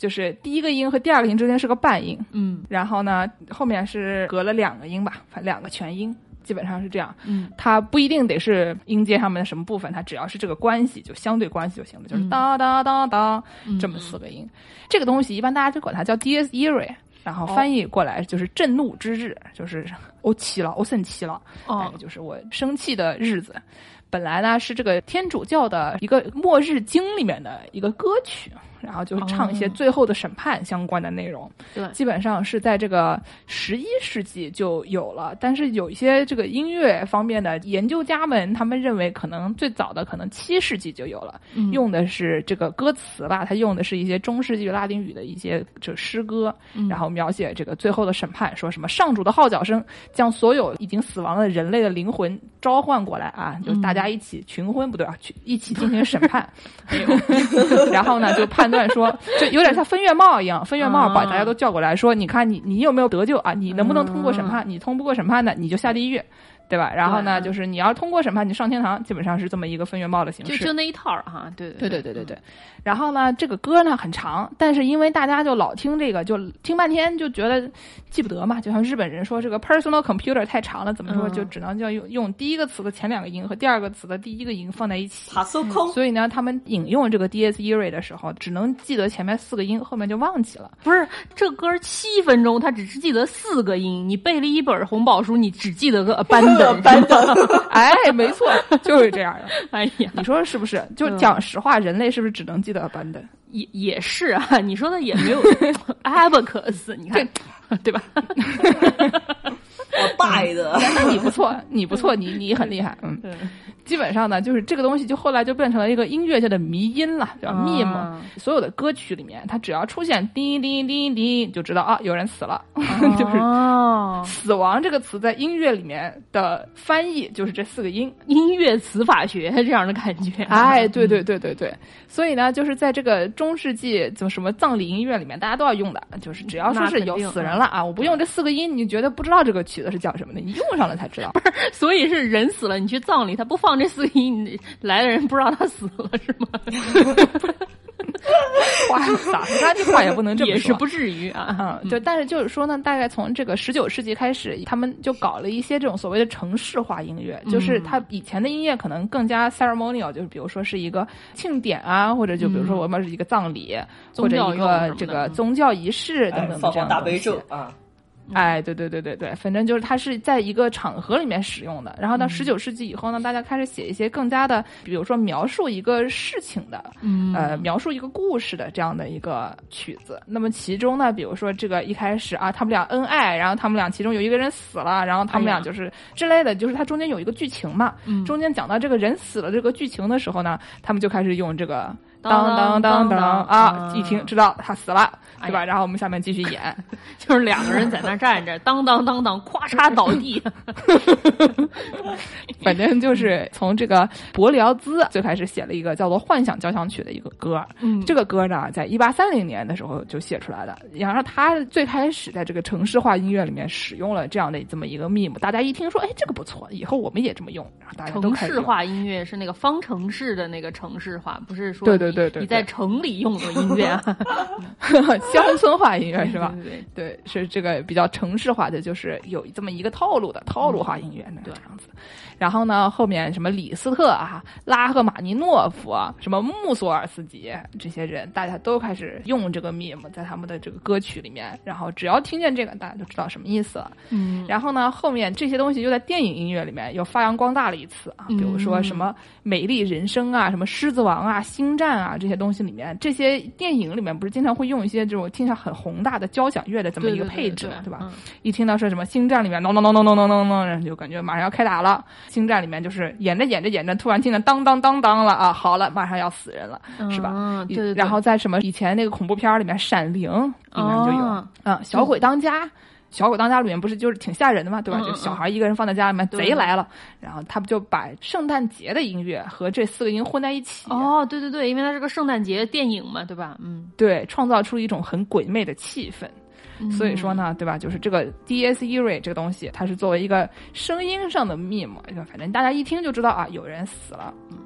就是第一个音和第二个音之间是个半音，嗯，然后呢，后面是隔了两个音吧，两个全音，基本上是这样，嗯，它不一定得是音阶上面的什么部分，它只要是这个关系，就相对关系就行了，就是哒哒哒哒这么四个音，这个东西一般大家就管它叫 dies irae，然后翻译过来就是震怒之日，就是 我气了，我生气了，哦，就是我生气的日子。本来呢是这个天主教的一个末日经里面的一个歌曲。然后就是唱一些最后的审判相关的内容。对，基本上是在这个十一世纪就有了，但是有一些这个音乐方面的研究家们，他们认为可能最早的可能七世纪就有了，用的是这个歌词吧，他用的是一些中世纪拉丁语的一些就诗歌，然后描写这个最后的审判，说什么上主的号角声将所有已经死亡的人类的灵魂召唤过来啊，就是大家一起群婚不对啊，去一起进行审判 然后呢就判断说，就有点像分院帽一样，分院帽把大家都叫过来说，你看你你有没有得救啊？你能不能通过审判？你通不过审判的，你就下地狱。对吧？然后呢，就是你要通过审判，你上天堂，基本上是这么一个分月报的形式。就就那一套哈，对对对对对对。然后呢，这个歌呢很长，但是因为大家就老听这个，就听半天就觉得记不得嘛。就像日本人说这个 personal computer 太长了，怎么说就只能叫用用第一个词的前两个音和第二个词的第一个音放在一起。所以呢，他们引用这个 D S E R 的时候，只能记得前面四个音，后面就忘记了。不是这歌七分钟，他只是记得四个音。你背了一本红宝书，你只记得个班的 班的。哎，没错，就是这样的。哎呀，你说是不是？就讲实话，人类是不是只能记得班的？也也是啊，你说的也没有 abacus，你看，对吧？我拜的，那你不错，你不错，你你很厉害，嗯。基本上呢，就是这个东西就后来就变成了一个音乐界的迷音了，叫 meme。所有的歌曲里面，它只要出现叮叮叮叮，就知道啊，有人死了。就是死亡这个词在音乐里面的翻译就是这四个音，音乐词法学这样的感觉。哎，对对对对对。所以呢，就是在这个中世纪就什么葬礼音乐里面，大家都要用的，就是只要说是有死人了啊，我不用这四个音，你觉得不知道这个曲子是讲什么的？你用上了才知道。不是，所以是人死了，你去葬礼，他不放。这四个音来的人不知道他死了是吗？话咋说？他这话也不能这么说，也是不至于啊。对，但是就是说呢，大概从这个十九世纪开始，他们就搞了一些这种所谓的城市化音乐，就是他以前的音乐可能更加 ceremonial，就是比如说是一个庆典啊，或者就比如说我们是一个葬礼，或者一个这个宗教仪式等等的这样大悲咒啊。哎，对对对对对，反正就是它是在一个场合里面使用的。然后到十九世纪以后呢，大家开始写一些更加的，比如说描述一个事情的，呃，描述一个故事的这样的一个曲子。那么其中呢，比如说这个一开始啊，他们俩恩爱，然后他们俩其中有一个人死了，然后他们俩就是之类的，就是它中间有一个剧情嘛。中间讲到这个人死了这个剧情的时候呢，他们就开始用这个。当当当当啊！一听知道他死了，对吧？然后我们下面继续演，就是两个人在那站着，当当当当，咵嚓倒地。反正就是从这个伯里奥兹最开始写了一个叫做《幻想交响曲》的一个歌。嗯，这个歌呢，在一八三零年的时候就写出来的。然后他最开始在这个城市化音乐里面使用了这样的这么一个 meme，大家一听说，哎，这个不错，以后我们也这么用。然后大家都城市化音乐是那个方程式的那个城市化，不是说对对。对对，你在城里用的音乐啊，乡村化音乐是吧？对对，是这个比较城市化的，就是有这么一个套路的套路化音乐那这样子。然后呢，后面什么李斯特啊、拉赫玛尼诺夫啊、什么穆索尔斯基这些人，大家都开始用这个 meme 在他们的这个歌曲里面。然后只要听见这个，大家就知道什么意思了。嗯。然后呢，后面这些东西又在电影音乐里面又发扬光大了一次啊，比如说什么《美丽人生》啊、什么《狮子王》啊、《星战》啊这些东西里面，这些电影里面不是经常会用一些这种听起来很宏大的交响乐的这么一个配置，对吧？一听到说什么《星战》里面咚咚咚咚咚咚咚咚，就感觉马上要开打了。星战里面就是演着演着演着，突然听见当当当当了啊！好了，马上要死人了，是吧？嗯，对对。然后在什么以前那个恐怖片里面，《闪灵》里面就有啊，《小鬼当家》，《小鬼当家》里面不是就是挺吓人的嘛，对吧？就小孩一个人放在家里面，贼来了，然后他不就把圣诞节的音乐和这四个音混在一起？哦，对对对，因为它是个圣诞节电影嘛，对吧？嗯，对，创造出一种很鬼魅的气氛。所以说呢，对吧？就是这个 D S E R 这个东西，它是作为一个声音上的 meme，反正大家一听就知道啊，有人死了。嗯，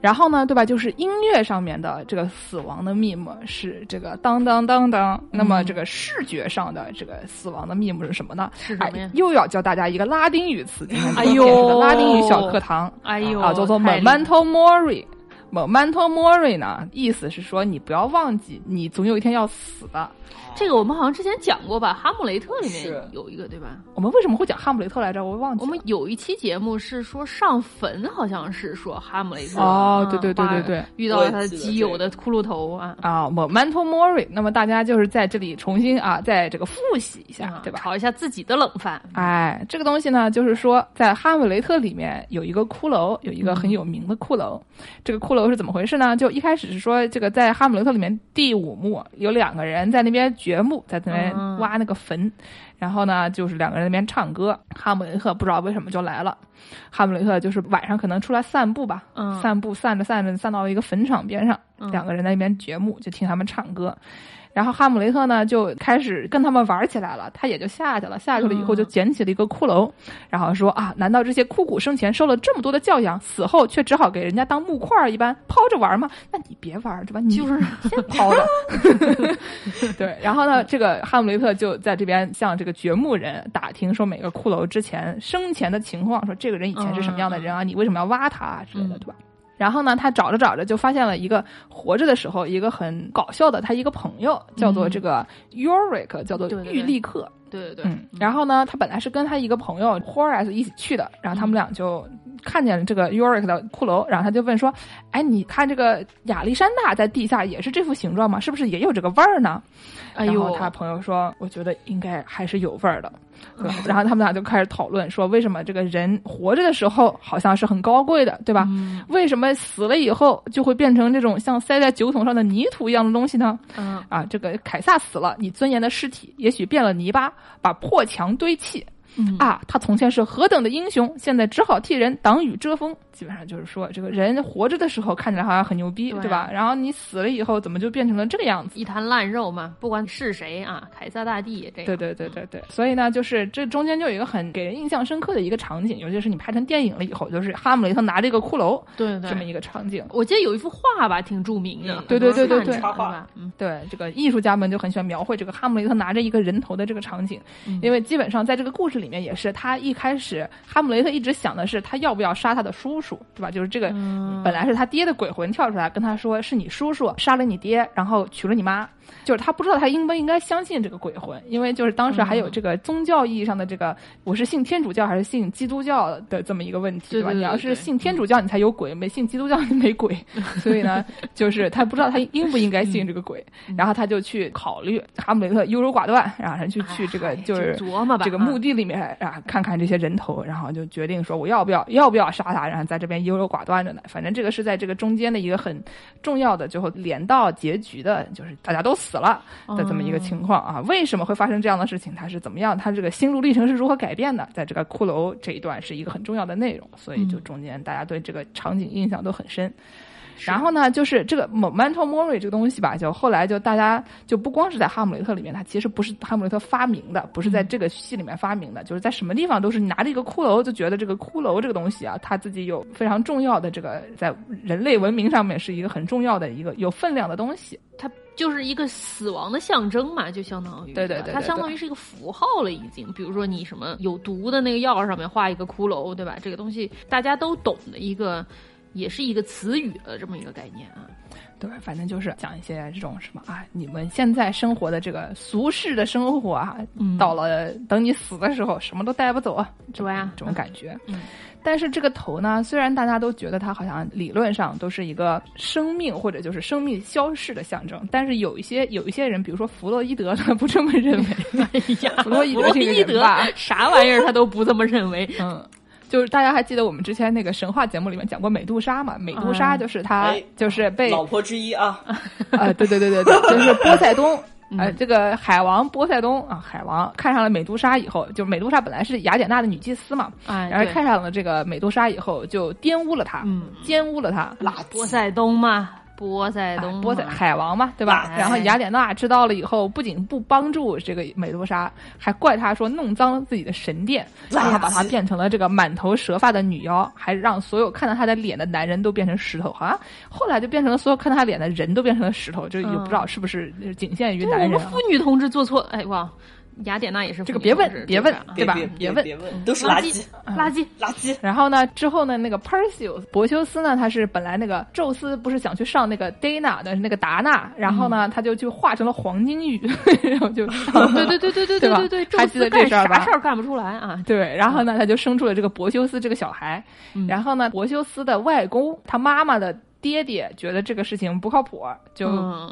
然后呢，对吧？就是音乐上面的这个死亡的 meme 是这个当当当当。那么这个视觉上的这个死亡的 meme 是什么呢？是什么呀？又要教大家一个拉丁语词，今天哎呦，拉丁语小课堂，哎呦啊，叫做 Memento Mori。Memento Mori 呢，意思是说你不要忘记，你总有一天要死的。这个我们好像之前讲过吧，《哈姆雷特》里面有一个，对吧？我们为什么会讲《哈姆雷特》来着？我忘记。我们有一期节目是说上坟，好像是说哈姆雷特。哦，对对对对对，遇到了他基友的骷髅头啊啊，Memento Mori。那么大家就是在这里重新啊，在这个复习一下，对吧？炒一下自己的冷饭。哎，这个东西呢，就是说在《哈姆雷特》里面有一个骷髅，有一个很有名的骷髅。这个骷髅是怎么回事呢？就一开始是说，这个在《哈姆雷特》里面第五幕有两个人在那边掘墓，在那边。挖那个坟，然后呢，就是两个人那边唱歌。哈姆雷特不知道为什么就来了。哈姆雷特就是晚上可能出来散步吧，散步散着散着散到一个坟场边上，两个人在那边掘墓，就听他们唱歌。然后哈姆雷特呢就开始跟他们玩起来了，他也就下去了。下去了以后就捡起了一个骷髅，然后说啊，难道这些枯骨生前受了这么多的教养，死后却只好给人家当木块一般抛着玩吗？那你别玩，对吧？你就是 先 抛着。对，然后呢，这个哈姆雷特就在这边向这个掘墓人打听说每个骷髅之前生前的情况，说这个人以前是什么样的人啊？你为什么要挖他啊之类的，对吧？然后呢，他找着找着就发现了一个活着的时候一个很搞笑的他一个朋友，叫做这个 Uric，叫做玉立克。对对对。嗯。然后呢，他本来是跟他一个朋友 Horace 一起去的，然后他们俩就看见了这个 Uric 的骷髅，然后他就问说：“哎，你看这个亚历山大在地下也是这副形状吗？是不是也有这个味儿呢？”哎呦，他朋友说：“我觉得应该还是有味儿的。”然后他们俩就开始讨论说，为什么这个人活着的时候好像是很高贵的，对吧？为什么死了以后就会变成这种像塞在酒桶上的泥土一样的东西呢？嗯啊，这个凯撒死了，你尊严的尸体也许变了泥巴，把破墙堆砌。啊，他从前是何等的英雄，现在只好替人挡雨遮风。基本上就是说，这个人活着的时候看起来好像很牛逼，对吧？然后你死了以后，怎么就变成了这个样子？一滩烂肉嘛。不管是谁啊，凯撒大帝也这样。对对对对对。所以呢，就是这中间就有一个很给人印象深刻的一个场景，尤其是你拍成电影了以后，就是哈姆雷特拿着一个骷髅，对这么一个场景。我记得有一幅画吧，挺著名的。对对对对对。插画。嗯，对，这个艺术家们就很喜欢描绘这个哈姆雷特拿着一个人头的这个场景，因为基本上在这个故事里面也是他。一开始，哈姆雷特一直想的是他要不要杀他的叔叔，对吧？就是这个，本来是他爹的鬼魂跳出来跟他说：“是你叔叔杀了你爹，然后娶了你妈。”就是他不知道他应不应该相信这个鬼魂，因为就是当时还有这个宗教意义上的这个，我是信天主教还是信基督教的这么一个问题，对吧？你要是信天主教，你才有鬼；没信基督教，你没鬼。所以呢，就是他不知道他应不应该信这个鬼，然后他就去考虑。哈姆雷特优柔寡断，然后他就去这个就是琢磨吧，这个墓地里面啊，看看这些人头，然后就决定说我要不要要不要杀他，然后在这边优柔寡断着呢。反正这个是在这个中间的一个很重要的，最后连到结局的，就是大家都死了。的这么一个情况啊，为什么会发生这样的事情？他是怎么样？他这个心路历程是如何改变的？在这个骷髅这一段是一个很重要的内容，所以就中间大家对这个场景印象都很深。然后呢，就是这个 Memento Mori 这个东西吧，就后来就大家就不光是在哈姆雷特里面，它其实不是哈姆雷特发明的，不是在这个戏里面发明的，就是在什么地方都是你拿着一个骷髅，就觉得这个骷髅这个东西啊，它自己有非常重要的这个在人类文明上面是一个很重要的一个有分量的东西，它。就是一个死亡的象征嘛，就相当于对对对，它相当于是一个符号了，已经。比如说你什么有毒的那个药上面画一个骷髅，对吧？这个东西大家都懂的一个，也是一个词语的这么一个概念啊。对，反正就是讲一些这种什么啊，你们现在生活的这个俗世的生活啊，到了等你死的时候，什么都带不走啊，对呀，这种感觉。嗯。但是这个头呢，虽然大家都觉得它好像理论上都是一个生命或者就是生命消逝的象征，但是有一些有一些人，比如说弗洛伊德，他 不这么认为。哎呀，弗洛伊德啥玩意儿他都不这么认为。嗯，就是大家还记得我们之前那个神话节目里面讲过美杜莎嘛？美杜莎就是他就是被老婆之一啊。啊，对对对对对，就是波塞冬。呃，这个海王波塞冬啊，海王看上了美杜莎以后，就美杜莎本来是雅典娜的女祭司嘛，然后看上了这个美杜莎以后，就玷污了她，嗯，奸污了她，波塞冬嘛。波塞冬，波塞海王嘛，对吧？然后雅典娜知道了以后，不仅不帮助这个美杜莎，还怪他说弄脏了自己的神殿，然后把她变成了这个满头蛇发的女妖，还让所有看到她的脸的男人都变成石头。好像后来就变成了所有看到她脸的人都变成了石头，就也不知道是不是仅限于男人。妇女同志做错，哎哇！雅典娜也是这个别问别问对吧？别问别问，都是垃圾垃圾垃圾。然后呢，之后呢，那个 Perseus 柏修斯呢，他是本来那个宙斯不是想去上那个 Dana 的那个达纳，然后呢，他就就化成了黄金雨，然后就对对对对对对对对，还记得这事儿吧？啥事儿干不出来啊？对，然后呢，他就生出了这个柏修斯这个小孩，然后呢，柏修斯的外公他妈妈的。爹爹觉得这个事情不靠谱，就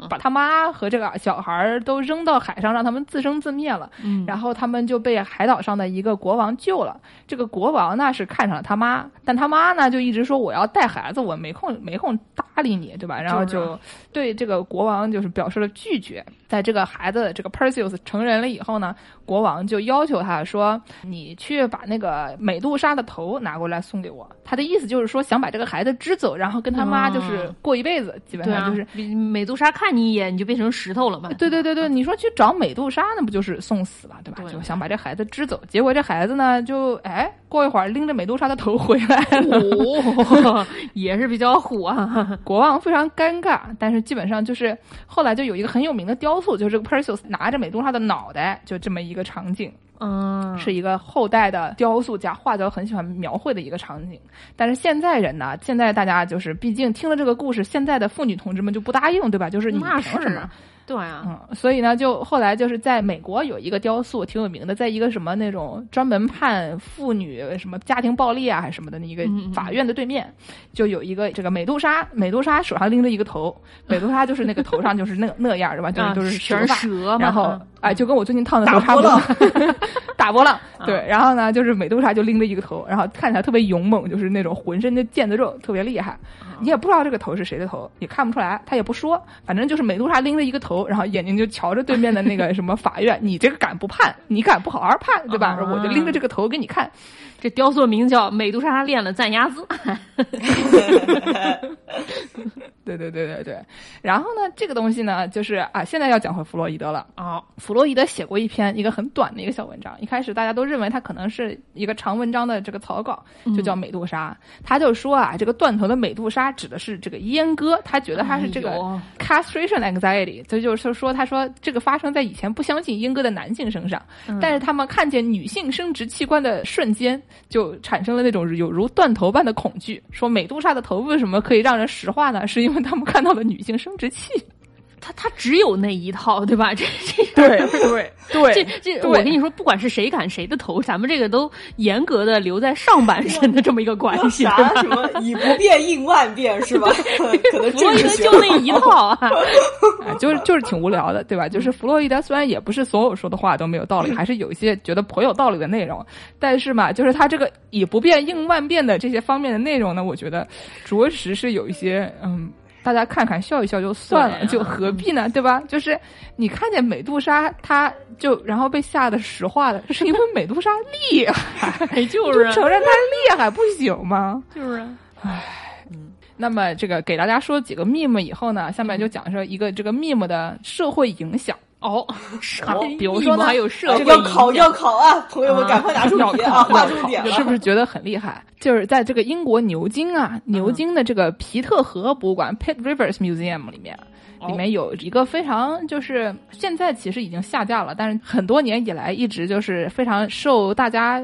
把他妈和这个小孩都扔到海上，让他们自生自灭了。然后他们就被海岛上的一个国王救了。这个国王呢是看上了他妈，但他妈呢就一直说我要带孩子，我没空没空搭理你，对吧？然后就对这个国王就是表示了拒绝。在这个孩子这个 Perseus 成人了以后呢，国王就要求他说：“你去把那个美杜莎的头拿过来送给我。”他的意思就是说想把这个孩子支走，然后跟他妈就是过一辈子，基本上就是美杜莎看你一眼你就变成石头了嘛。对对对对，你说去找美杜莎，那不就是送死了，对吧？就想把这孩子支走，结果这孩子呢，就哎，过一会儿拎着美杜莎的头回来了，也是比较虎啊。国王非常尴尬，但是基本上就是后来就有一个很有名的雕塑。就是这个 Perseus 拿着美杜莎的脑袋，就这么一个场景，嗯，是一个后代的雕塑家画家很喜欢描绘的一个场景。但是现在人呢，现在大家就是毕竟听了这个故事，现在的妇女同志们就不答应，对吧？就是你凭什么？对啊，嗯，所以呢，就后来就是在美国有一个雕塑挺有名的，在一个什么那种专门判妇女什么家庭暴力啊还是什么的一个法院的对面，就有一个这个美杜莎，美杜莎手上拎着一个头，美杜莎就是那个头上就是那 那样，是吧？就是就是蛇发，然后哎，就跟我最近烫的头差不多，打波浪，对，然后呢，就是美杜莎就拎着一个头，然后看起来特别勇猛，就是那种浑身的腱子肉特别厉害，你也不知道这个头是谁的头，也看不出来，他也不说，反正就是美杜莎拎着一个头。然后眼睛就瞧着对面的那个什么法院，你这个敢不判？你敢不好好判，对吧？我就拎着这个头给你看。这雕塑名叫美杜莎练了赞鸭子。对对对对对。然后呢，这个东西呢，就是啊，现在要讲回弗洛伊德了啊。弗洛伊德写过一篇一个很短的一个小文章，一开始大家都认为他可能是一个长文章的这个草稿，就叫美杜莎。他就说啊，这个断头的美杜莎指的是这个阉割，他觉得他是这个 castration anxiety，这就是说，他说这个发生在以前不相信阉割的男性身上，但是他们看见女性生殖器官的瞬间。就产生了那种有如断头般的恐惧，说美杜莎的头为什么可以让人石化呢？是因为他们看到了女性生殖器。他他只有那一套，对吧？这这 对对对，这这我跟你说，不管是谁砍谁的头，咱们这个都严格的留在上半身的这么一个关系。啥什么以不变应万变是吧？可能弗洛伊德就那一套啊，就是就是挺无聊的，对吧？就是弗洛伊德虽然也不是所有说的话都没有道理，还是有一些觉得颇有道理的内容，但是嘛，就是他这个以不变应万变的这些方面的内容呢，我觉得着实是有一些嗯。大家看看笑一笑就算了，就何必呢？对吧？就是你看见美杜莎，她就然后被吓得石化了，是因为美杜莎厉害，就是承认她厉害不行吗？就是唉，嗯。那么这个给大家说几个 meme 以后呢，下面就讲说一个这个 meme 的社会影响。哦，好，比如说呢，还有社会要考要考啊，朋友们赶快拿出笔啊，画重点是不是觉得很厉害？就是在这个英国牛津啊，牛津的这个皮特河博物馆 （Pitt Rivers Museum） 里面，里面有一个非常就是现在其实已经下架了，但是很多年以来一直就是非常受大家。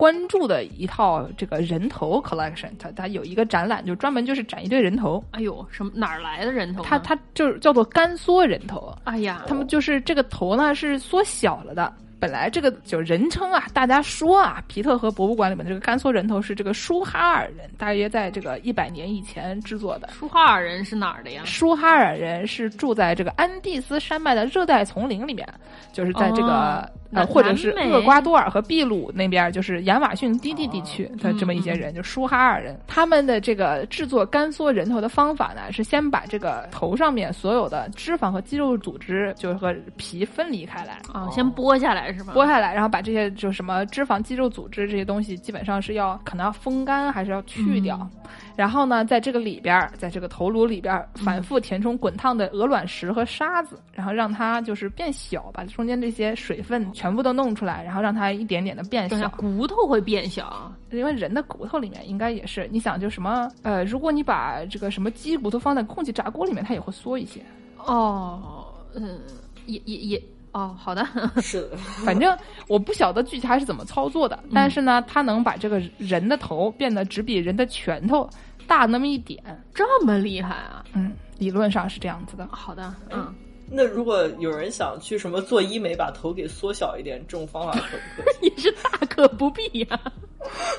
关注的一套这个人头 collection，它它有一个展览，就专门就是展一堆人头。哎呦，什么哪儿来的人头？它它就是叫做干缩人头。哎呀，他们就是这个头呢是缩小了的。本来这个就人称啊，大家说啊，皮特和博物馆里面这个甘肃人头是这个舒哈尔人，大约在这个一百年以前制作的。舒哈尔人是哪儿的呀？舒哈尔人是住在这个安第斯山脉的热带丛林里面，就是在这个呃，或者是厄瓜多尔和秘鲁那边，就是亚马逊低地地区的这么一些人，就舒哈尔人。他们的这个制作干缩人头的方法呢，是先把这个头上面所有的脂肪和肌肉组织，就是和皮分离开来啊，先剥下来。是剥下来，然后把这些就什么脂肪、肌肉组织这些东西，基本上是要可能要风干，还是要去掉。然后呢，在这个里边，在这个头颅里边，反复填充滚烫的鹅卵石和沙子，然后让它就是变小，把中间这些水分全部都弄出来，然后让它一点点的变小。骨头会变小，因为人的骨头里面应该也是。你想，就什么呃，如果你把这个什么鸡骨头放在空气炸锅里面，它也会缩一些。哦，嗯，也也也。哦，好的，是的，反正我不晓得具体他是怎么操作的，但是呢，他能把这个人的头变得只比人的拳头大那么一点，这么厉害啊？嗯，理论上是这样子的。好的，嗯。那如果有人想去什么做医美，把头给缩小一点，这种方法可不可以？也是大可不必呀。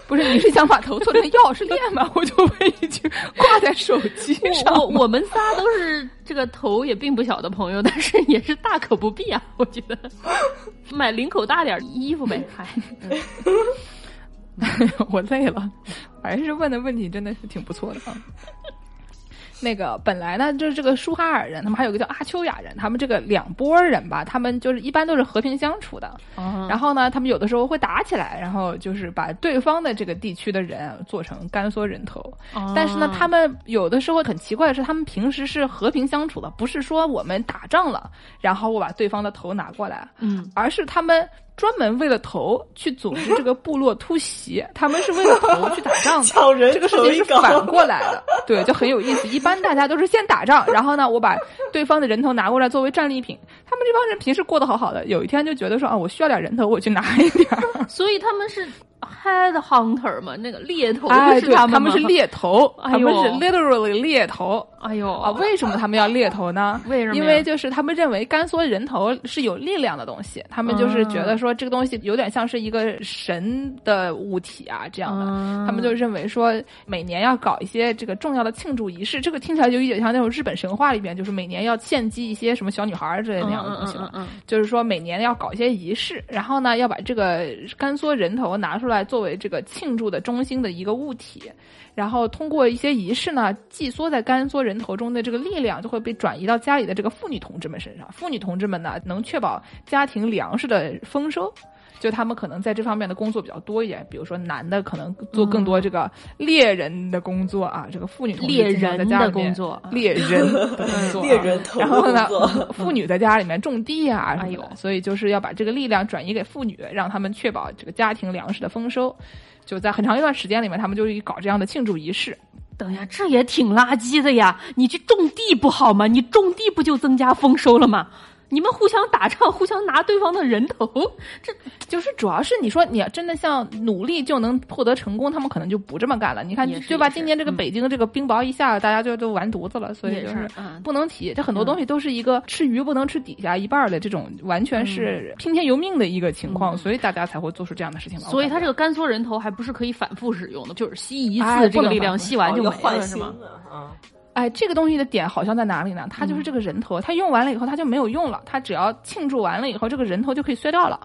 不是，你是想把头做成钥匙链吗？我就问一句，挂在手机上。我我们仨都是这个头也并不小的朋友，但是也是大可不必啊。我觉得 买领口大点衣服呗。嗨，我累了，还是问的问题真的是挺不错的啊。那个本来呢，就是这个舒哈尔人，他们还有个叫阿丘亚人，他们这个两拨人吧，他们就是一般都是和平相处的。然后呢，他们有的时候会打起来，然后就是把对方的这个地区的人做成干缩人头。但是呢，他们有的时候很奇怪的是，他们平时是和平相处的，不是说我们打仗了，然后我把对方的头拿过来，嗯，而是他们。专门为了头去组织这个部落突袭，他们是为了头去打仗的。这个事情是反过来的，对，就很有意思。一般大家都是先打仗，然后呢，我把对方的人头拿过来作为战利品。他们这帮人平时过得好好的，有一天就觉得说啊，我需要点人头，我去拿一点。所以他们是。Head hunter 嘛，那个猎头是他们他们是猎头，他们是 literally 猎头。哎呦啊，为什么他们要猎头呢？为什么？因为就是他们认为干缩人头是有力量的东西，他们就是觉得说这个东西有点像是一个神的物体啊这样的，他们就认为说每年要搞一些这个重要的庆祝仪式，这个听起来就有点像那种日本神话里边，就是每年要献祭一些什么小女孩之类那样的东西了。就是说每年要搞一些仪式，然后呢要把这个干缩人头拿出来。来作为这个庆祝的中心的一个物体，然后通过一些仪式呢，寄缩在干缩人头中的这个力量就会被转移到家里的这个妇女同志们身上。妇女同志们呢，能确保家庭粮食的丰收，就他们可能在这方面的工作比较多一点。比如说，男的可能做更多这个猎人的工作啊，这个妇女猎人的工作，猎人的 工作，猎人。然后呢，妇女在家里面种地啊什么的，所以就是要把这个力量转移给妇女，让他们确保这个家庭粮食的丰收。就在很长一段时间里面，他们就搞这样的庆祝仪式。等呀，这也挺垃圾的呀！你去种地不好吗？你种地不就增加丰收了吗？你们互相打仗，互相拿对方的人头，这就是主要是你说你要真的像努力就能获得成功，他们可能就不这么干了。你看对吧？今年这个北京这个冰雹一下，大家就都完犊子了。所以就是不能提，这很多东西都是一个吃鱼不能吃底下一半的这种，完全是听天由命的一个情况，所以大家才会做出这样的事情来。所以他这个干缩人头还不是可以反复使用的，就是吸一次这个力量，吸完就没了，是吗？啊。哎，这个东西的点好像在哪里呢？它就是这个人头，它用完了以后，它就没有用了。它只要庆祝完了以后，这个人头就可以碎掉了，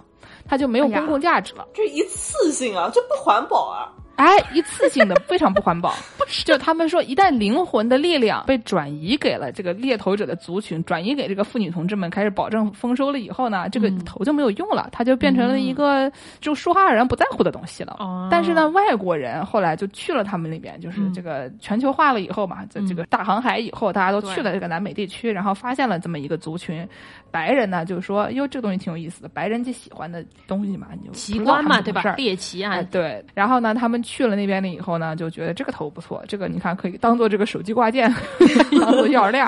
它就没有公共价值了。这一次性啊，这不环保啊！哎，一次性的非常不环保。就他们说，一旦灵魂的力量被转移给了这个猎头者的族群，转移给这个妇女同志们，开始保证丰收了以后呢，这个头就没有用了，它就变成了一个就说话人不在乎的东西了。但是呢，外国人后来就去了他们那边，就是这个全球化了以后嘛，在这个大航海以后，大家都去了这个南美地区，然后发现了这么一个族群。白人呢，就是说，哟，这个东西挺有意思的，白人就喜欢的东西嘛，你就奇观嘛，对吧？猎奇啊，对。然后呢，他们去了那边了以后呢，就觉得这个头不错，这个你看可以当做这个手机挂件，当做钥匙链。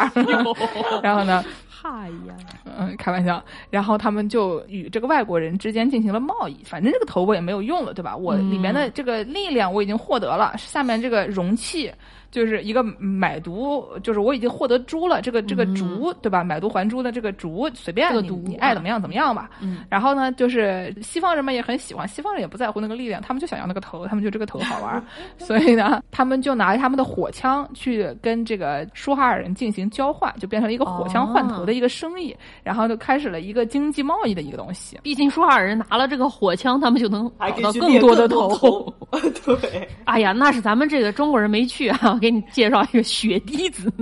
然后呢，嗨呀，嗯，开玩笑。然后他们就与这个外国人之间进行了贸易，反正这个头我也没有用了，对吧？我里面的这个力量我已经获得了，下面这个容器。就是一个买椟，就是我已经获得珠了，这个这个竹对吧？买椟还珠的这个竹，随便你你爱怎么样怎么样吧。然后呢，就是西方人们也很喜欢，西方人也不在乎那个力量，他们就想要那个头，他们就这个头好玩，所以呢，他们就拿他们的火枪去跟这个舒哈尔人进行交换，就变成了一个火枪换头的一个生意，然后就开始了一个经济贸易的一个东西。毕竟舒哈尔人拿了这个火枪，他们就能找到更多的头。对，哎呀，那是咱们这个中国人没去啊。给你介绍一个血滴子，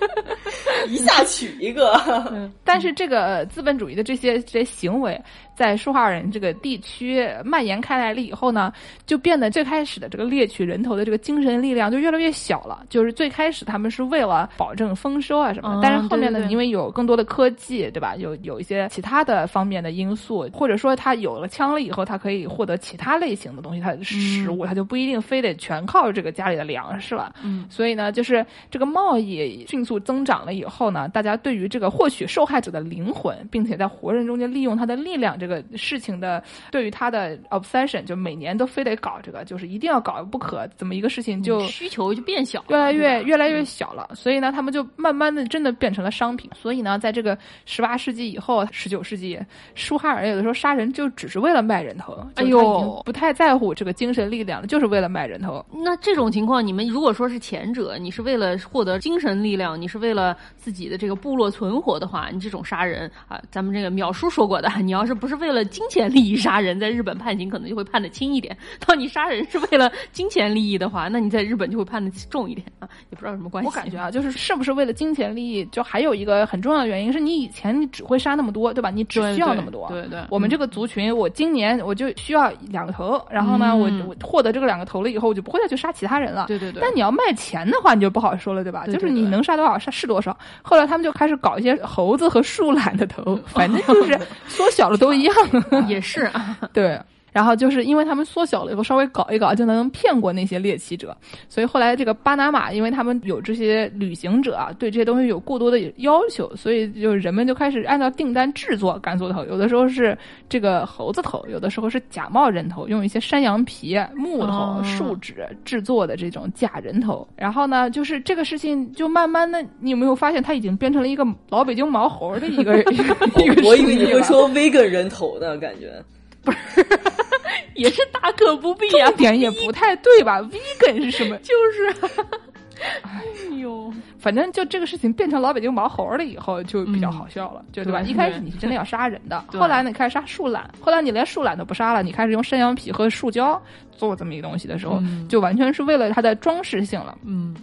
一下娶一个。但是这个资本主义的这些这些行为。在舒哈尔人这个地区蔓延开来了以后呢，就变得最开始的这个猎取人头的这个精神力量就越来越小了。就是最开始他们是为了保证丰收啊什么，但是后面呢，因为有更多的科技，对吧？有有一些其他的方面的因素，或者说他有了枪了以后，他可以获得其他类型的东西，他食物他就不一定非得全靠这个家里的粮食了。嗯，所以呢，就是这个贸易迅速增长了以后呢，大家对于这个获取受害者的灵魂，并且在活人中间利用他的力量这个事情的，对于他的 obsession，就每年都非得搞这个，就是一定要搞不可，怎么一个事情就需求就变小，越来越越来越小了。所以呢，他们就慢慢的真的变成了商品。所以呢，在这个十八世纪以后，十九世纪，舒哈尔有的时候杀人就只是为了卖人头。哎呦，不太在乎这个精神力量了，就是为了卖人头。那这种情况，你们如果说是前者，你是为了获得精神力量，你是为了自己的这个部落存活的话，你这种杀人啊，咱们这个淼叔说过的，你要是不是为了金钱利益杀人，在日本判刑可能就会判的轻一点；当你杀人是为了金钱利益的话，那你在日本就会判的重一点啊，也不知道什么关系。我感觉啊，就是是不是为了金钱利益，就还有一个很重要的原因是你以前你只会杀那么多，对吧？你只需要那么多。对对。我们这个族群，我今年我就需要两个头，然后呢，我我获得这个两个头了以后，我就不会再去杀其他人了。对对对。但你要卖钱的话，你就不好说了，对吧？就是你能杀多少杀是多少。后来他们就开始搞一些猴子和树懒的头，反正就是缩小了都一样。也是啊，对。然后就是因为他们缩小了以后，稍微搞一搞就能骗过那些猎奇者，所以后来这个巴拿马，因为他们有这些旅行者啊，对这些东西有过多的要求，所以就人们就开始按照订单制作甘肃头，有的时候是这个猴子头，有的时候是假冒人头，用一些山羊皮、木头、树脂制作的这种假人头。然后呢，就是这个事情就慢慢的，你有没有发现它已经变成了一个老北京毛猴的一个 一个？我以为你会说 vegan 人头呢感觉。不是，也是大可不必啊，点也不太对吧？vegan 是什么？就是，哎呦，反正就这个事情变成老北京毛猴了以后，就比较好笑了，就对吧？一开始你是真的要杀人的，后来你开始杀树懒，后来你连树懒都不杀了，你开始用山羊皮和树胶做这么一个东西的时候，就完全是为了它的装饰性了，嗯。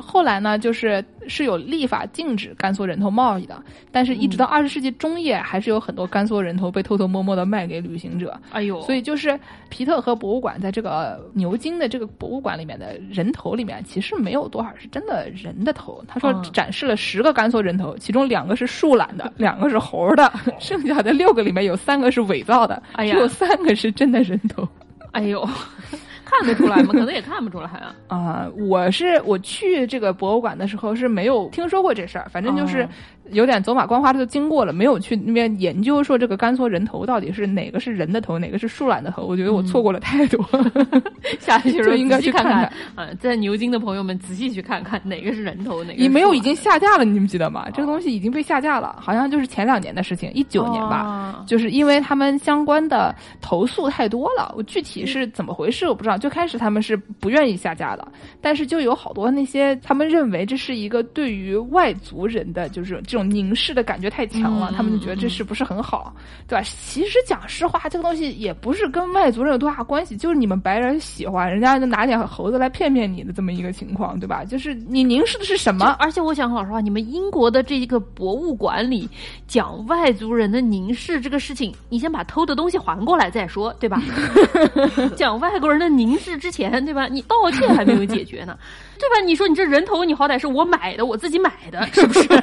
后来呢，就是是有立法禁止甘肃人头贸易的，但是一直到二十世纪中叶，还是有很多甘肃人头被偷偷摸摸的卖给旅行者。哎呦，所以就是皮特和博物馆在这个牛津的这个博物馆里面的人头里面，其实没有多少是真的人的头。他说展示了十个甘肃人头，其中两个是树懒的，两个是猴的，剩下的六个里面有三个是伪造的，只有三个是真的人头。哎呦。看得出来吗？可能也看不出来啊。啊，我是我去这个博物馆的时候是没有听说过这事儿，反正就是。有点走马观花的就经过了，没有去那边研究说这个甘肃人头到底是哪个是人的头，哪个是树懒的头。我觉得我错过了太多，下去 就应该去看看。啊，在牛津的朋友们仔细去看看哪个是人头，哪个你没有已经下架了，你们记得吗？这个东西已经被下架了，好像就是前两年的事情，一九年吧。就是因为他们相关的投诉太多了，我具体是怎么回事我不知道。最开始他们是不愿意下架的，但是就有好多那些他们认为这是一个对于外族人的就是。这种凝视的感觉太强了，他们就觉得这事不是很好，对吧？其实讲实话，这个东西也不是跟外族人有多大关系，就是你们白人喜欢，人家就拿点猴子来骗骗你的这么一个情况，对吧？就是你凝视的是什么？而且我想老实话，你们英国的这一个博物馆里讲外族人的凝视这个事情，你先把偷的东西还过来再说，对吧？讲外国人的凝视之前，对吧？你道歉还没有解决呢。对吧？你说你这人头，你好歹是我买的，我自己买的，是不是？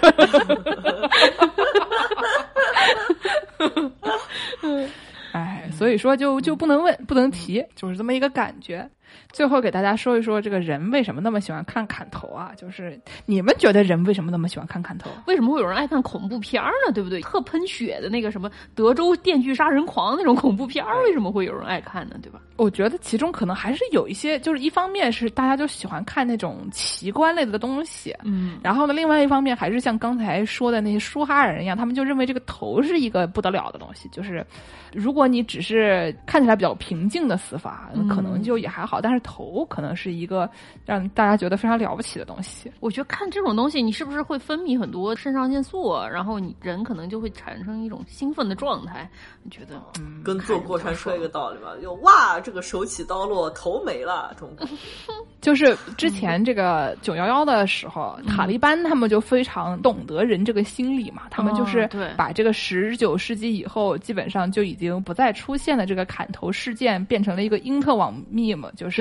哎，所以说就就不能问，不能提，就是这么一个感觉。最后给大家说一说，这个人为什么那么喜欢看砍头啊？就是你们觉得人为什么那么喜欢看砍头？为什么会有人爱看恐怖片呢？对不对？特喷血的那个什么德州电锯杀人狂那种恐怖片，为什么会有人爱看呢？对吧？我觉得其中可能还是有一些，就是一方面是大家就喜欢看那种奇观类的东西，嗯，然后呢，另外一方面还是像刚才说的那些舒哈人一样，他们就认为这个头是一个不得了的东西，就是如果你只是看起来比较平静的死法，可能就也还好，但是。头可能是一个让大家觉得非常了不起的东西。我觉得看这种东西，你是不是会分泌很多肾上腺素，然后你人可能就会产生一种兴奋的状态？你觉得？嗯，跟坐过山车一个道理吧？就哇，这个手起刀落，头没了，这种感觉。就是之前这个九幺幺的时候，塔利班他们就非常懂得人这个心理嘛，他们就是把这个十九世纪以后基本上就已经不再出现的这个砍头事件变成了一个因特网 meme，就是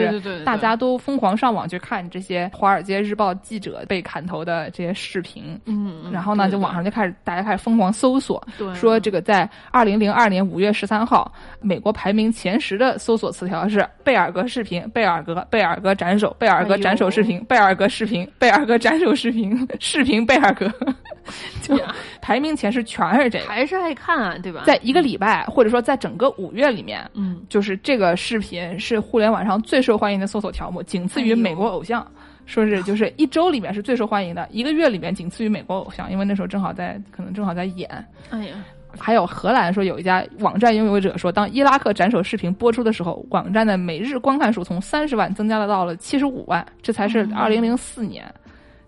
大家都疯狂上网去看这些《华尔街日报》记者被砍头的这些视频，嗯，然后呢，就网上就开始大家开始疯狂搜索，说这个在二零零二年五月十三号，美国排名前十的搜索词条是贝尔格视频，贝尔格，贝尔格斩首。贝尔格斩首视频，贝尔格视频，贝尔格斩首视频，视频贝尔格，就排名前十全是这个，还是爱看啊，对吧？在一个礼拜，或者说在整个五月里面，嗯，就是这个视频是互联网上最受欢迎的搜索条目，仅次于美国偶像，说是就是一周里面是最受欢迎的，一个月里面仅次于美国偶像，因为那时候正好在，可能正好在演，哎呀。还有荷兰说有一家网站拥有者说，当伊拉克斩首视频播出的时候，网站的每日观看数从三十万增加了到了七十五万，这才是二零零四年，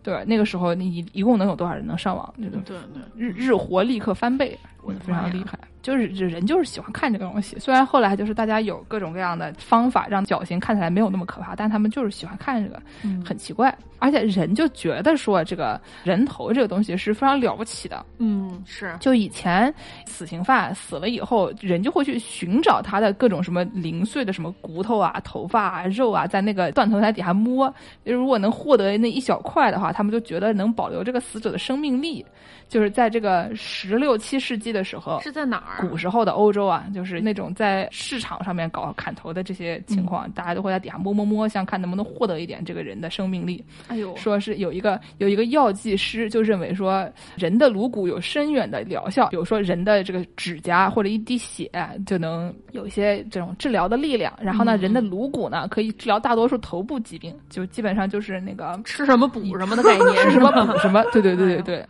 对那个时候你一一共能有多少人能上网？对对对，日日活立刻翻倍，非常厉害。就是人就是喜欢看这个东西，虽然后来就是大家有各种各样的方法让绞刑看起来没有那么可怕，但他们就是喜欢看这个，很奇怪。而且人就觉得说这个人头这个东西是非常了不起的。嗯，是。就以前死刑犯死了以后，人就会去寻找他的各种什么零碎的什么骨头啊、头发啊、肉啊，在那个断头台底下摸。如果能获得那一小块的话，他们就觉得能保留这个死者的生命力。就是在这个十六七世纪的时候，是在哪儿？古时候的欧洲啊，就是那种在市场上面搞砍头的这些情况，大家都会在底下摸摸摸，想看能不能获得一点这个人的生命力。哎呦，说是有一个有一个药剂师就认为说，人的颅骨有深远的疗效，比如说人的这个指甲或者一滴血就能有一些这种治疗的力量。然后呢，人的颅骨呢可以治疗大多数头部疾病，就基本上就是那个吃什么补什么的概念，吃什么补什么。对对对对对。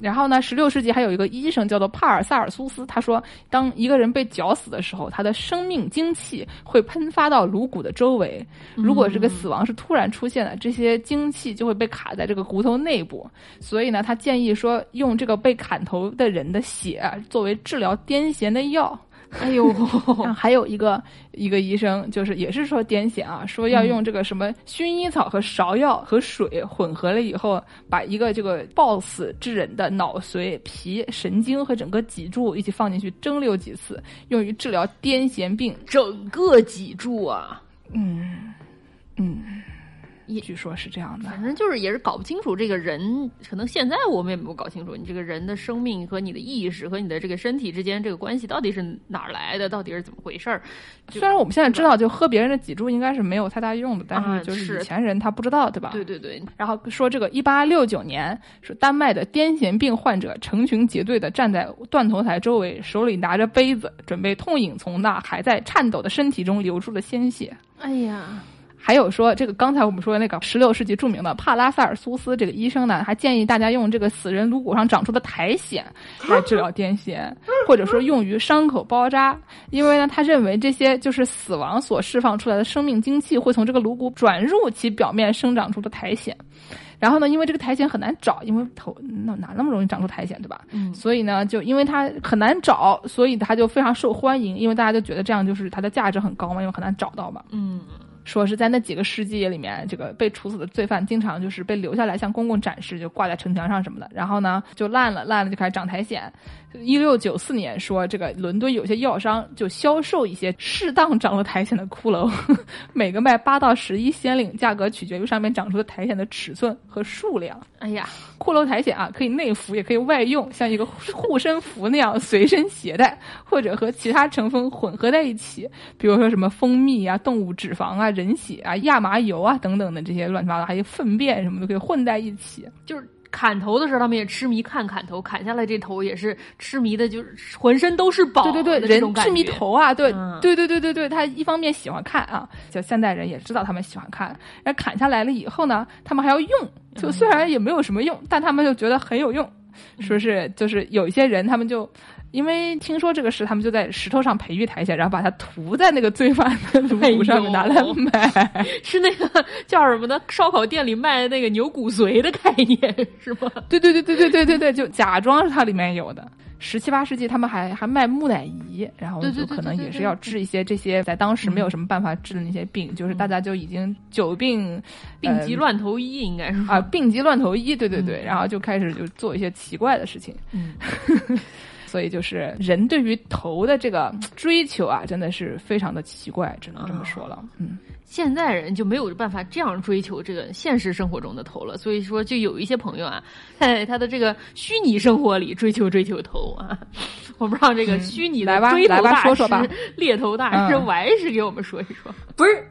然后呢？十六世纪还有一个医生叫做帕尔萨尔苏斯，他说，当一个人被绞死的时候，他的生命精气会喷发到颅骨的周围。如果这个死亡是突然出现的，这些精气就会被卡在这个骨头内部。所以呢，他建议说，用这个被砍头的人的血作为治疗癫痫的药。哎呦，还有一个一个医生，就是也是说癫痫啊，说要用这个什么薰衣草和芍药和水混合了以后，把一个这个暴死之人的脑髓、皮、神经和整个脊柱一起放进去蒸馏几次，用于治疗癫痫病。整个脊柱啊，嗯嗯。据说是这样的，反正就是也是搞不清楚这个人，可能现在我们也没有搞清楚你这个人的生命和你的意识和你的这个身体之间这个关系到底是哪儿来的，到底是怎么回事儿。虽然我们现在知道，就喝别人的脊柱应该是没有太大用的，但是就是以前人他不知道，对吧？对对对。然后说这个一八六九年，说丹麦的癫痫病患者成群结队的站在断头台周围，手里拿着杯子，准备痛饮从那还在颤抖的身体中流出的鲜血。哎呀。还有说，这个刚才我们说的那个十六世纪著名的帕拉塞尔苏斯这个医生呢，还建议大家用这个死人颅骨上长出的苔藓来治疗癫痫，或者说用于伤口包扎，因为呢，他认为这些就是死亡所释放出来的生命精气会从这个颅骨转入其表面生长出的苔藓，然后呢，因为这个苔藓很难找，因为头哪哪那么容易长出苔藓，对吧？嗯，所以呢，就因为它很难找，所以它就非常受欢迎，因为大家就觉得这样就是它的价值很高嘛，因为很难找到嘛。嗯。说是在那几个世纪里面，这个被处死的罪犯经常就是被留下来向公共展示，就挂在城墙上什么的。然后呢，就烂了，烂了就开始长苔藓。一六九四年说，这个伦敦有些药商就销售一些适当长了苔藓的骷髅，每个卖八到十一先令，价格取决于上面长出的苔藓的尺寸和数量。哎呀，骷髅苔藓啊，可以内服，也可以外用，像一个护身符那样随身携带，或者和其他成分混合在一起，比如说什么蜂蜜啊、动物脂肪啊。人血啊、亚麻油啊等等的这些乱七八糟，还有粪便什么都，可以混在一起。就是砍头的时候，他们也痴迷看砍头，砍下来这头也是痴迷的，就是浑身都是宝。对对对，人痴迷头啊，对对对对对对，他一方面喜欢看啊，就现代人也知道他们喜欢看，然后砍下来了以后呢，他们还要用，就虽然也没有什么用，但他们就觉得很有用，说是就是有一些人他们就。因为听说这个事，他们就在石头上培育苔藓，然后把它涂在那个罪犯的颅骨上面拿来卖，是那个叫什么的烧烤店里卖的那个牛骨髓的概念是吗？对对对对对对对对，就假装是它里面有的。十七八世纪他们还还卖木乃伊，然后就可能也是要治一些这些在当时没有什么办法治的那些病，就是大家就已经久病病急乱投医，应该是啊，病急乱投医，对对对，然后就开始就做一些奇怪的事情。嗯。所以就是人对于头的这个追求啊，真的是非常的奇怪，只能这么说了。嗯，现在人就没有办法这样追求这个现实生活中的头了。所以说，就有一些朋友啊，在他的这个虚拟生活里追求追求头啊。我不知道这个虚拟的追头大师、猎头大师，还是给我们说一说。不是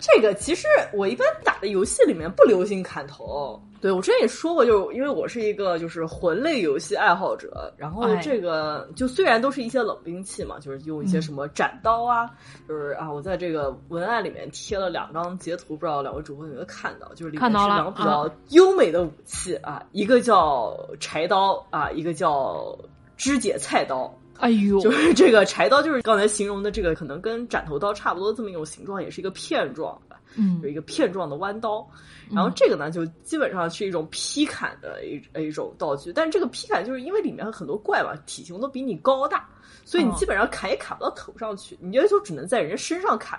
这个，其实我一般打的游戏里面不流行砍头。对，我之前也说过，就是因为我是一个就是魂类游戏爱好者，然后这个就虽然都是一些冷兵器嘛，就是用一些什么斩刀啊，就是啊，我在这个文案里面贴了两张截图，不知道两位主播有没有看到？就是里面是两个比较优美的武器啊，一个叫柴刀啊，一个叫肢解菜刀。哎呦，就是这个柴刀，就是刚才形容的这个，可能跟斩头刀差不多这么一种形状，也是一个片状的，嗯，有一个片状的弯刀。然后这个呢，就基本上是一种劈砍的一一种道具，但是这个劈砍就是因为里面很多怪吧，体型都比你高大，所以你基本上砍也砍不到头上去，你就只能在人家身上砍。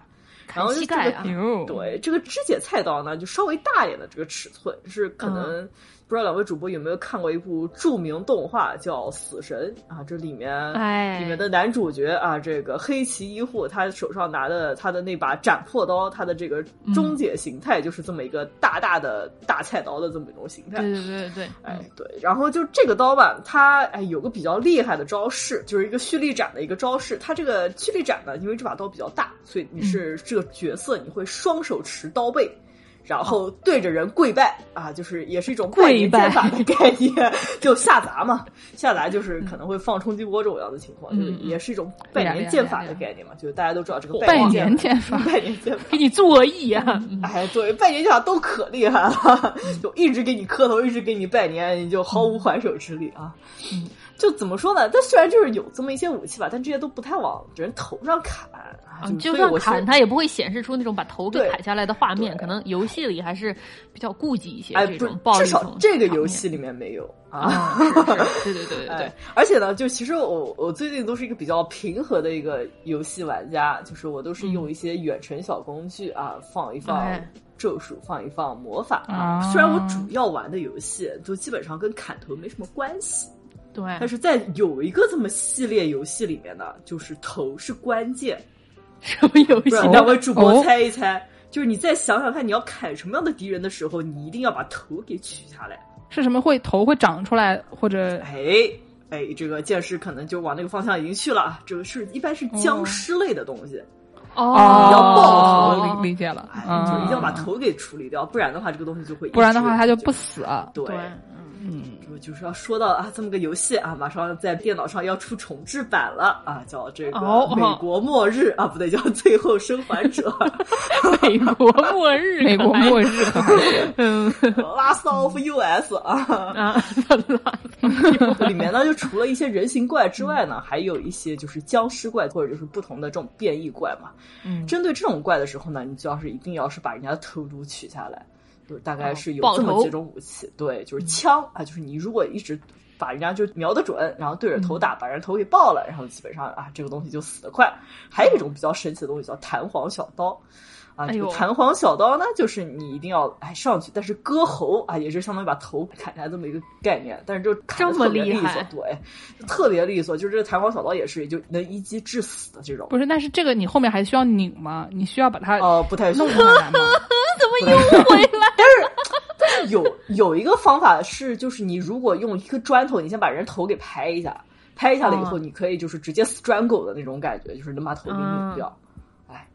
然后膝盖啊，对，这个肢解菜刀呢，就稍微大一点的这个尺寸，是可能。不知道两位主播有没有看过一部著名动画叫《死神》啊？这里面，哎，里面的男主角啊，这个黑崎一护，他手上拿的他的那把斩破刀，他的这个终结形态就是这么一个大大的大菜刀的这么一种形态。对对对对，哎对。然后就这个刀吧，它哎有个比较厉害的招式，就是一个蓄力斩的一个招式。它这个蓄力斩呢，因为这把刀比较大，所以你是这个角色，你会双手持刀背。然后对着人跪拜啊，就是也是一种拜年剑法的概念，就下砸嘛，下砸就是可能会放冲击波这种样的情况，就是也是一种拜年剑法的概念嘛，就是大家都知道这个拜年剑法，拜年剑法给你作揖啊，哎，对，拜年剑法都可厉害了，就一直给你磕头，一直给你拜年，你就毫无还手之力啊。嗯，就怎么说呢？它虽然就是有这么一些武器吧，但这些都不太往人头上砍。啊就算砍，它也不会显示出那种把头给砍下来的画面。可能游戏里还是比较顾忌一些这种暴力。至少这个游戏里面没有啊。对对对对对。而且呢，就其实我我最近都是一个比较平和的一个游戏玩家，就是我都是用一些远程小工具啊，放一放咒术，放一放魔法啊。虽然我主要玩的游戏就基本上跟砍头没什么关系，对。但是在有一个这么系列游戏里面呢，就是头是关键。什么游戏？两位主播猜一猜，就是你再想想看，你要砍什么样的敌人的时候，你一定要把头给取下来。是什么会头会长出来，或者哎哎，这个剑士可能就往那个方向已经去了。这个是一般是僵尸类的东西哦，要爆头，理理解了，就一定要把头给处理掉，不然的话这个东西就会，不然的话它就不死。对。嗯，就是要说到啊，这么个游戏啊，马上在电脑上要出重置版了啊，叫这个《美国末日》啊，不对，叫《最后生还者 》。美国末日，美国末日，嗯，Last of US 啊啊，里面呢，就除了一些人形怪之外呢，还有一些就是僵尸怪或者就是不同的这种变异怪嘛。嗯，针对这种怪的时候呢，你就要是一定要是把人家的头颅取下来。就大概是有这么几种武器，对，就是枪啊，就是你如果一直把人家就瞄得准，然后对着头打，把人头给爆了，然后基本上啊，这个东西就死得快。还有一种比较神奇的东西叫弹簧小刀，啊，这个弹簧小刀呢，就是你一定要哎上去，但是割喉啊，也是相当于把头砍下来这么一个概念，但是就这么利索，对，特别利索，就是这个弹簧小刀也是就能一击致死的这种。不是，但是这个你后面还需要拧吗？你需要把它哦，不太弄回来吗？怎么又回来？但是，但是有有一个方法是，就是你如果用一个砖头，你先把人头给拍一下，拍一下了以后，你可以就是直接 strangle 的那种感觉，就是能把头给拧掉。哎，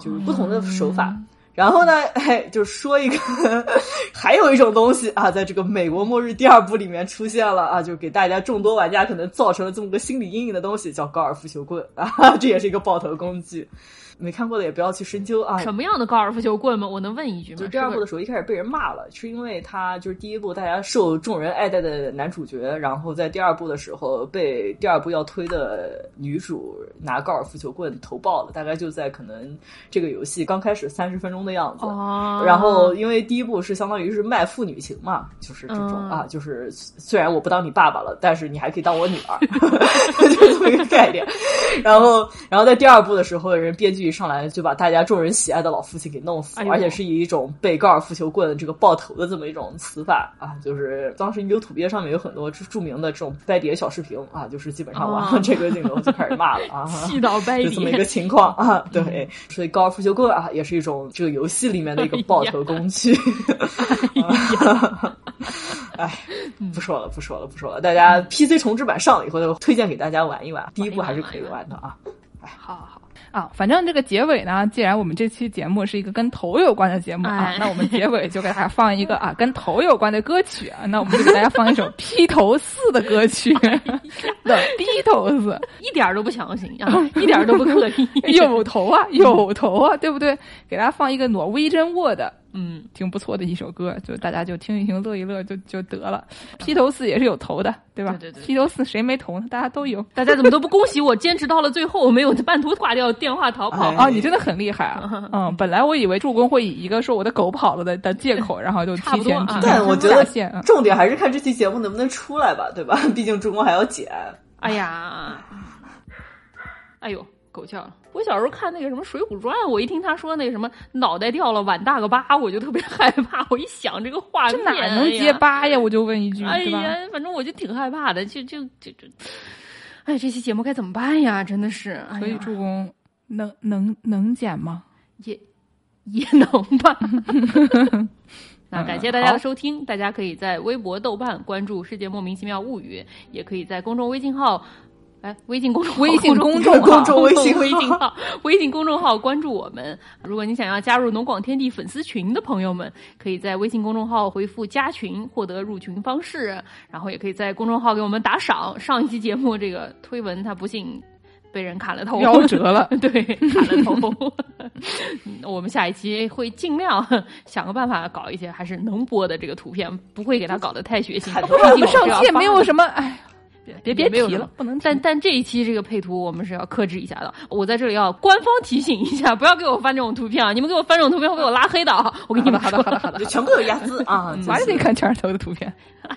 就是不同的手法。然后呢，哎，就说一个，还有一种东西啊，在这个《美国末日》第二部里面出现了啊，就给大家众多玩家可能造成了这么个心理阴影的东西，叫高尔夫球棍啊，这也是一个爆头工具。没看过的也不要去深究啊。什么样的高尔夫球棍吗？我能问一句吗？就第二部的时候，一开始被人骂了，是因为他就是第一部大家受众人爱戴的男主角，然后在第二部的时候被第二部要推的女主拿高尔夫球棍投爆了，大概就在可能这个游戏刚开始三十分钟的样子。哦。然后因为第一部是相当于是卖父女情嘛，就是这种啊，就是虽然我不当你爸爸了，但是你还可以当我女儿，就是这么一个概念。然后，然后在第二部的时候，人编剧一上来就把大家众人喜爱的老父亲给弄死，而且是以一种被高尔夫球棍这个爆头的这么一种死法啊！就是当时 YouTube 上面有很多著名的这种掰碟小视频啊，就是基本上完了这个镜头就开始骂了啊，气到掰碟，就这么一个情况啊。对，所以高尔夫球棍啊，也是一种这个游戏里面的一个爆头工具。哎，不说了，不说了，不说了。大家 PC 重置版上了以后，推荐给大家玩一玩。第一部还是可以玩的啊。哎，好好啊，反正这个结尾呢，既然我们这期节目是一个跟头有关的节目啊，那我们结尾就给大家放一个啊 跟头有关的歌曲啊。那我们就给大家放一首披头四的歌曲，的披头四，一点都不强行啊，一点都不刻意，有头啊，有头啊，对不对？给大家放一个挪威真沃的。嗯，挺不错的一首歌，就大家就听一听，乐一乐就就得了。披头四也是有头的，对吧？对对对。披头四谁没头呢？大家都有。大家怎么都不恭喜我？坚持到了最后，没有半途挂掉电话逃跑啊！你真的很厉害啊！嗯，本来我以为助攻会以一个说我的狗跑了的的借口，然后就 提前提前我觉得重点还是看这期节目能不能出来吧，对吧？毕竟助攻还要剪。哎呀，哎呦。够呛！我小时候看那个什么《水浒传》，我一听他说那个什么脑袋掉了碗大个疤，我就特别 害怕。我一想这个画面，哪能结疤呀？我就问一句，哎呀，反正我就挺害怕的，就就就就，哎，这期节目该怎么办呀？真的是，可以助攻，能能能减吗？也也能吧。那感谢大家的收听，大家可以在微博、豆瓣关注《世界莫名其妙物语》，也可以在公众微信号。哎，微信公众微信公众 公众微信微信号微信公众号关注我们。如果你想要加入农广天地粉丝群的朋友们，可以在微信公众号回复加群获得入群方式，然后也可以在公众号给我们打赏。上一期节目这个推文他不幸被人砍了头，夭折了，对，砍了头。我们下一期会尽量想个办法搞一些还是能播的这个图片，不会给他搞得太血腥。我们上期也没有什么，哎。别别提了，不能。但但这一期这个配图我们是要克制一下的。我在这里要官方提醒一下，不要给我翻这种图片啊！你们给我翻这种图片会被我拉黑的啊！我给你们好的好的好的，全部有压字啊！哪里得看全是头的图片？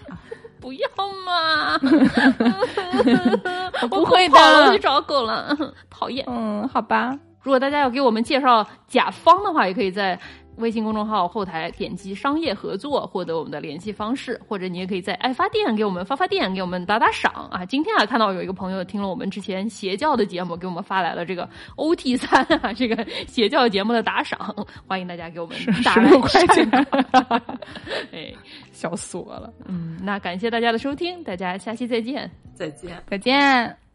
不要嘛！我不会的，我去找狗了，讨厌。嗯，好吧。如果大家要给我们介绍甲方的话，也可以在。微信公众号后台点击商业合作，获得我们的联系方式，或者你也可以在爱发电给我们发发电，给我们打打赏啊！今天啊，看到有一个朋友听了我们之前邪教的节目，给我们发来了这个 O T 三啊，这个邪教节目的打赏，欢迎大家给我们打六块钱，哎，笑死我了！嗯，那感谢大家的收听，大家下期再见，再见，再见。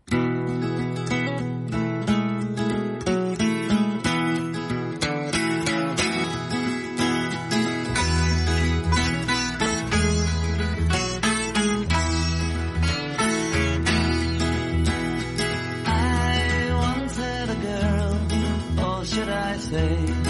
I say